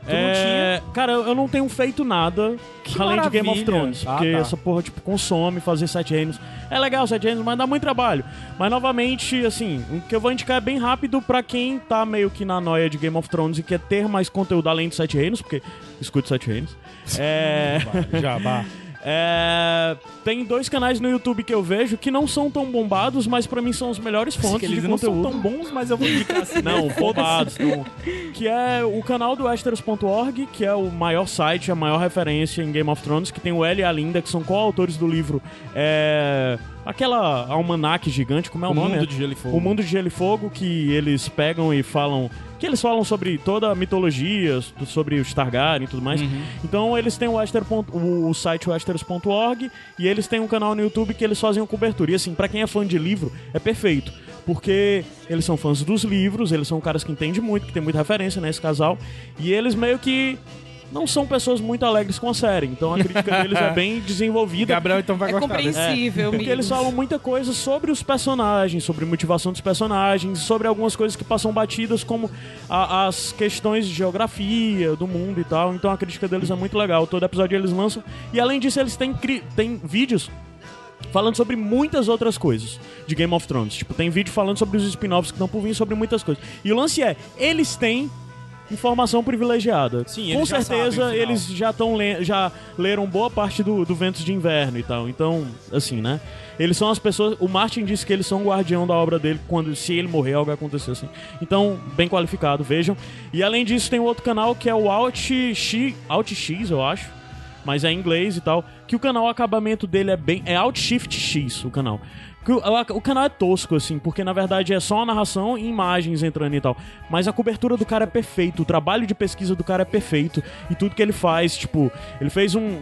Tu É, cara, eu não tenho feito nada Que além de Game of maravilha. Thrones. Ah, porque tá. essa porra, tipo, consome fazer sete reinos. É legal sete reinos, mas dá muito trabalho. Mas, novamente, assim, o que eu vou indicar é bem rápido pra quem tá meio que na noia de Game of Thrones e quer ter mais conteúdo além de sete reinos, porque escute sete reinos. É... Já, vá. É, tem dois canais no YouTube que eu vejo que não são tão bombados, mas pra mim são os melhores fontes eles de não são conteúdo. tão bons, mas eu vou indicar assim. Não, bombados. não. Que é o canal do Westeros.org, que é o maior site, a maior referência em Game of Thrones, que tem o L e a Linda, que são coautores do livro. É, aquela almanac gigante, como é o, O nome? Mundo de Gelo e Fogo. O Mundo de Gelo e Fogo, que eles pegam e falam. Que eles falam sobre toda a mitologia, sobre os Targaryen e tudo mais. Uhum. Então eles têm o, Wester. o, site westeros.org e eles têm um canal no YouTube que eles fazem cobertura. E assim, pra quem é fã de livro, é perfeito. Porque eles são fãs dos livros, eles são caras que entendem muito, que tem muita referência, né, esse casal. E eles meio que não são pessoas muito alegres com a série. Então a crítica deles é bem desenvolvida. Gabriel então vai É gostar. desse. compreensível, Porque eles falam muita coisa sobre os personagens, sobre a motivação dos personagens, sobre algumas coisas que passam batidas, como a- as questões de geografia do mundo e tal. Então a crítica deles é muito legal. Todo episódio eles lançam. E além disso, eles têm, cri- têm vídeos falando sobre muitas outras coisas de Game of Thrones. Tipo, tem vídeo falando sobre os spin-offs que estão por vir, sobre muitas coisas. E o lance é, eles têm informação privilegiada. Sim, Com eles já certeza final. eles já estão já leram boa parte do, do Ventos de Inverno e tal. Então, assim, né? Eles são as pessoas. O Martin disse que eles são o guardião da obra dele quando se ele morrer algo vai acontecer assim. Então, bem qualificado, vejam. E além disso, tem um outro canal que é o Alt X, Alt X, eu acho mas é em inglês e tal. Que o canal, o acabamento dele é bem. É Alt Shift X o canal. O canal é tosco, assim, porque na verdade é só a narração e imagens entrando e tal. Mas a cobertura do cara é perfeito, o trabalho de pesquisa do cara é perfeito. E tudo que ele faz, tipo, ele fez um.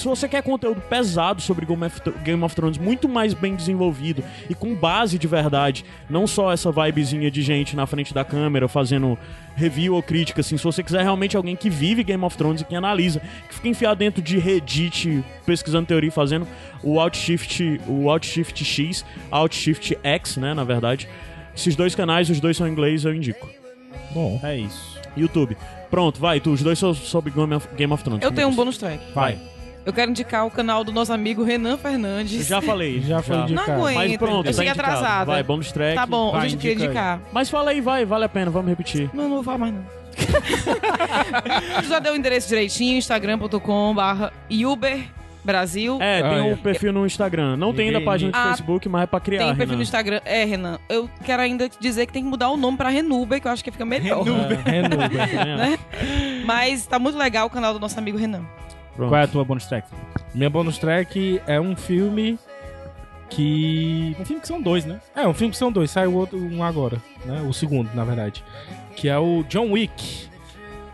Se você quer conteúdo pesado sobre Game of, Thrones, muito mais bem desenvolvido e com base de verdade, não só essa vibezinha de gente na frente da câmera fazendo review ou crítica, assim, se você quiser realmente alguém que vive Game of Thrones e que analisa, que fica enfiado dentro de Reddit, pesquisando teoria e fazendo o Outshift, o Outshift X, Outshift X, né, na verdade. Esses dois canais, os dois são em inglês, eu indico. Bom. É isso. YouTube. Pronto, vai, tu, os dois são sobre Game of, Game of Thrones. Eu tenho um bônus track. Vai. Eu quero indicar o canal do nosso amigo Renan Fernandes. Eu já falei. Já foi Não indicado. aguento. Mas pronto, eu tá cheguei indicado. atrasada. Vai, bônus track. Tá bom, Vai, hoje eu queria indica aí. indicar. Mas fala aí, vai, vale a pena, vamos repetir. Não, não vou falar mais não. já deu o endereço direitinho, instagram.com barra Uber Brasil. É, tem Ah, um é. perfil no Instagram. Não tem ainda página de Ah, Facebook, mas é pra criar, Tem perfil Renan. no Instagram. É, Renan. Eu quero ainda dizer que tem que mudar o nome pra Renuber, que eu acho que fica melhor. É, Renuber. é. Né? Mas tá muito legal o canal do nosso amigo Renan. Pronto. Qual é a tua bonus track? Minha bonus track é um filme que. Um filme que são dois, né? É, um filme que são dois, saiu outro, um agora, né? O segundo, na verdade. Que é o John Wick.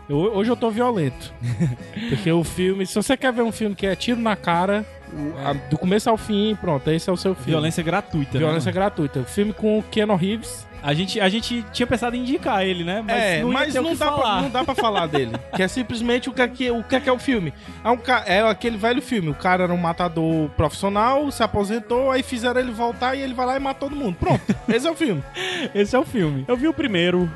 Eu- hoje eu tô violento. Porque o filme, se você quer ver um filme que é tiro na cara, o- a- do começo ao fim, pronto, esse é o seu filme. Violência gratuita, Violência né? gratuita. Filme com o Keanu Reeves. A gente, a gente tinha pensado em indicar ele, né? Mas é, não ia mas não dá, pra, falar. não dá pra falar dele. Que é simplesmente o que é, que, o que é, que é o filme. É, um, é aquele velho filme. O cara era um matador profissional, se aposentou, aí fizeram ele voltar e ele vai lá e mata todo mundo. Pronto, esse é o filme. Esse é o filme. Eu vi o primeiro,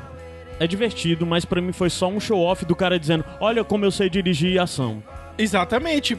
é divertido, mas pra mim foi só um show-off do cara dizendo: Olha como eu sei dirigir ação. Exatamente.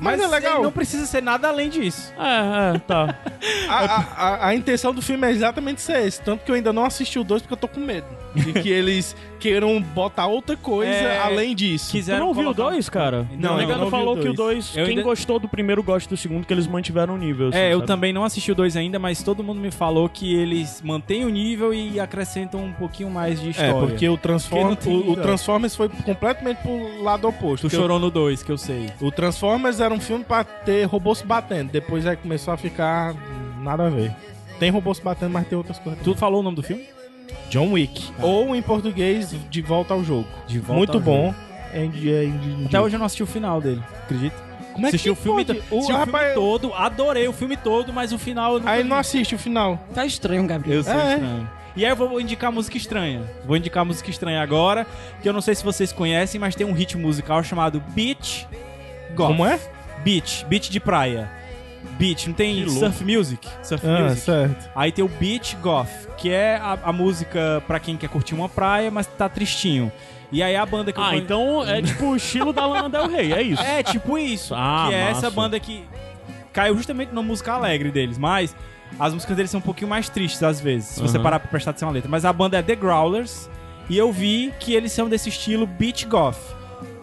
Mas, é ele legal. não precisa ser nada além disso. É, é, tá. A, a- a- a intenção do filme é exatamente ser esse. Tanto que eu ainda não assisti o 2 porque eu tô com medo. De que eles queiram botar outra coisa É, além disso. Tu Quiseram não viu o colocar- 2, cara? Não, o eu Negado não vi o falou que o dois. 2, Eu quem ainda- gostou do primeiro gosta do segundo, que eles mantiveram o nível. assim, É, eu sabe? também não assisti o 2 ainda, mas todo mundo me falou que eles mantêm o nível e acrescentam um pouquinho mais de história. É, porque o, Transform, Porque não o, o Transformers foi completamente pro lado oposto. Tu chorou no 2, que eu sei. O Transformers era um filme pra ter robô se batendo. Depois aí começou a ficar nada a ver. Tem robô se batendo, mas tem outras coisas. Tu falou o nome do filme? John Wick. Ou em português, De Volta ao Jogo. De Volta Muito ao bom. É, de- é, de- Até hoje eu não assisti o final dele, acredita? Como é assisti que o filme, pode? O assisti o filme rapaz- todo, adorei o filme todo, mas o final Aí vi. não assiste o final. Tá estranho, Gabriel. Eu sou É. estranho. E aí eu vou indicar música estranha. Vou indicar música estranha agora, que eu não sei se vocês conhecem, mas tem um ritmo musical chamado Beach Goth. Como é? Beach, beach de praia. Beach, não tem Que louco. surf music? Surf Ah, music. certo. Aí tem o Beach Goth, que é a, a música pra quem quer curtir uma praia, mas tá tristinho. E aí a banda que eu Ah, então é tipo o estilo da Lana Del Rey, é isso. É, tipo isso. Ah, que é massa. essa banda que caiu justamente na música alegre deles, mas as músicas deles são um pouquinho mais tristes às vezes, se você Aham. parar pra prestar atenção na letra. Mas a banda é The Growlers e eu vi que eles são desse estilo beach goth.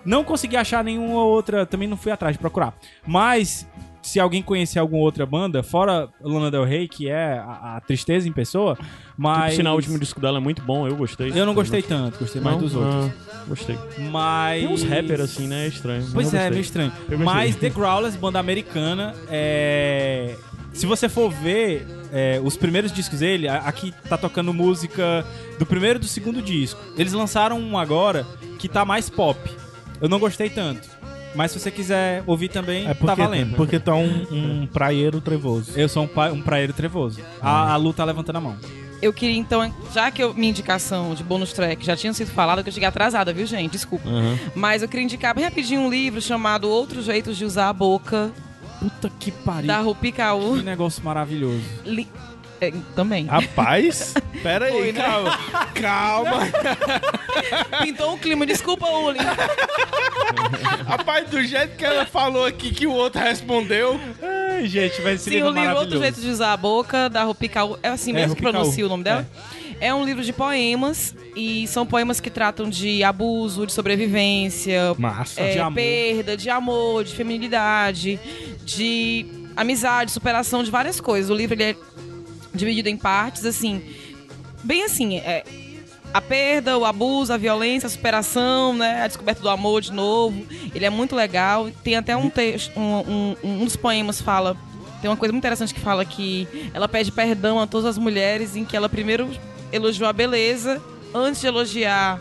Não consegui achar nenhuma outra, também não fui atrás de procurar. Mas se alguém conhecer alguma outra banda, fora Lana Del Rey, que é a, a tristeza em pessoa, mas Tipo, sinal, o último disco dela é muito bom, eu gostei. eu não gostei tanto, gostei mais Não? dos outros. Ah, gostei. Mas Tem uns rappers assim, né? É estranho. Pois é, meio estranho. Mas The Growlers, banda americana, é... Se você for ver é, os primeiros discos dele, aqui tá tocando música do primeiro e do segundo disco. Eles lançaram um agora que tá mais pop. Eu não gostei tanto. Mas se você quiser ouvir também, É porque, tá valendo. porque tu é um, um praieiro trevoso. Eu sou um, pa- um praeiro trevoso. A, a Lu tá levantando a mão. Eu queria, então, já que eu- minha indicação de bônus track já tinha sido falada, que eu cheguei atrasada, viu, gente? Desculpa. Aham. Mas eu queria indicar bem rapidinho um livro chamado Outros Jeitos de Usar a Boca, Puta que pariu. da Rupi Kaur. Que negócio maravilhoso. Li- é, também. Rapaz, pera aí, Foi, né? calma. Calma. Pintou um clima. Desculpa, Uli. Rapaz, do jeito que ela falou aqui que o outro respondeu. Ai, gente, vai ser Sim, o livro Outros Jeitos de Usar a Boca, da Rupi Kaur. É assim É, mesmo que pronuncia o nome dela? É. um livro de poemas, e são poemas que tratam de abuso, de sobrevivência, Massa. é, De amor. perda, de amor, de feminilidade, de amizade, superação, de várias coisas. O livro ele é dividido em partes, assim, bem assim, é a perda, o abuso, a violência, a superação, né, a descoberta do amor de novo. Ele é muito legal. Tem até um texto, um, um, um dos poemas fala, tem uma coisa muito interessante que fala que ela pede perdão a todas as mulheres em que ela primeiro elogiou a beleza antes de elogiar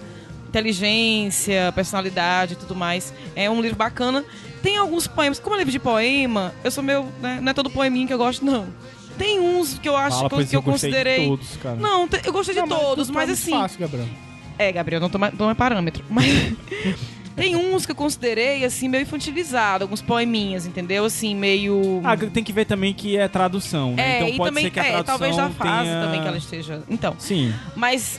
inteligência, personalidade e tudo mais. É um livro bacana. Tem alguns poemas, como é livro de poema, eu sou meu, né, não é todo poeminho que eu gosto não. Tem uns que eu acho Fala, que, que eu, gostei de considerei. todos, cara. Não, te- eu gostei de Não, mas todos, tu mas, tá assim. fácil, Gabriel. É, Gabriel, não toma, toma parâmetro. Mas tem uns que eu considerei, assim, meio infantilizado, alguns poeminhas, entendeu? Assim, meio. Ah, tem que ver também que é tradução, né? é, então e pode também, ser que a é, tradução talvez da fase tenha... também que ela esteja. Então, Sim. mas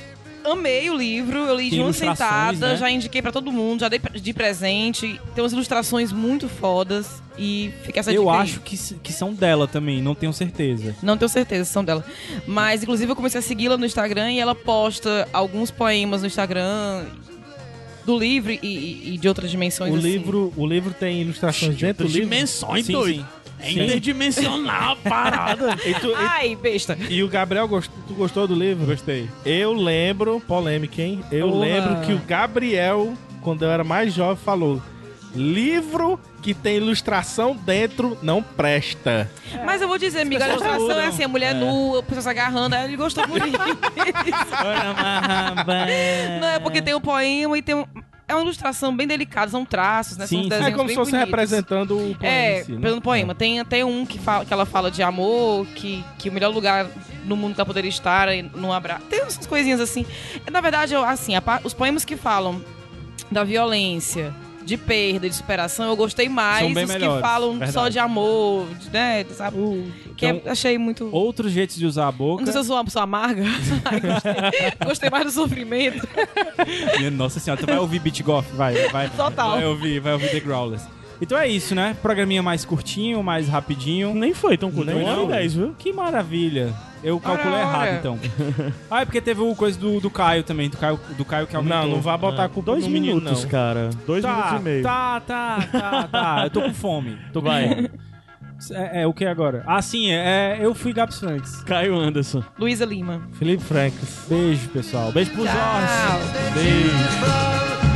amei o livro, eu li de uma sentada, né? já indiquei pra todo mundo, já dei de presente. Tem umas ilustrações muito fodas e fica essa Eu dica aí. acho que, que são dela também, não tenho certeza. Não tenho certeza se são dela. Mas, inclusive, eu comecei a segui-la no Instagram e ela posta alguns poemas no Instagram do livro e, e- e de outras dimensões. O assim. livro, o livro tem ilustrações dentro do livro. dimensões, Sim, doido. sim. É Sim. interdimensional a parada. E, tu- e- Ai, besta. e o Gabriel, gost- tu gostou do livro? Gostei. Eu lembro, polêmica, hein? Eu Porra. lembro que o Gabriel, quando eu era mais jovem, falou: livro que tem ilustração dentro não presta. Mas eu vou dizer, amiga, a ilustração é assim, a mulher nua, a pessoa se agarrando, aí ele gostou muito disso. Não, é porque tem um poema e tem um... é uma ilustração bem delicada, são traços, né? Sim, são desenhos É como se fosse bonitos. representando o poema É, si, né? pelo poema. Tem até um que, fala, que ela fala de amor, que, que o melhor lugar no mundo que ela poderia estar é num abraço. Tem essas coisinhas assim. Na verdade, eu, assim, a os poemas que falam da violência, de perda, de superação, eu gostei mais dos que falam verdade. só de amor, de, né? Sabe? que então, eu achei muito. Outros jeitos de usar a boca. Não sei se eu sou uma pessoa amarga. Ai, gostei, gostei mais do sofrimento. Minha Nossa senhora, tu vai ouvir Beat Goff? Vai, vai. Total. Vai ouvir, vai ouvir The Growlers. Então é isso, né? Programinha mais curtinho, mais rapidinho. Nem foi tão curto. Nem Uma hora e não. dez, viu? Que maravilha. Eu calculei Ora, errado, então. ah, é porque teve o coisa do, do Caio também, do Caio, do Caio que aumentou. Não, não vai botar a culpa Dois no menino, minutos, não. cara. Dois minutos Tá, e meio. tá, tá, tá, tá. Eu tô com fome. Tô com Vai. fome. É, é, o que agora? Ah, sim, é, eu fui Gabs Franks. Caio Anderson. Luísa Lima. Felipe Franks. Beijo, pessoal. Beijo pro Jorge. Tchau. Beijo.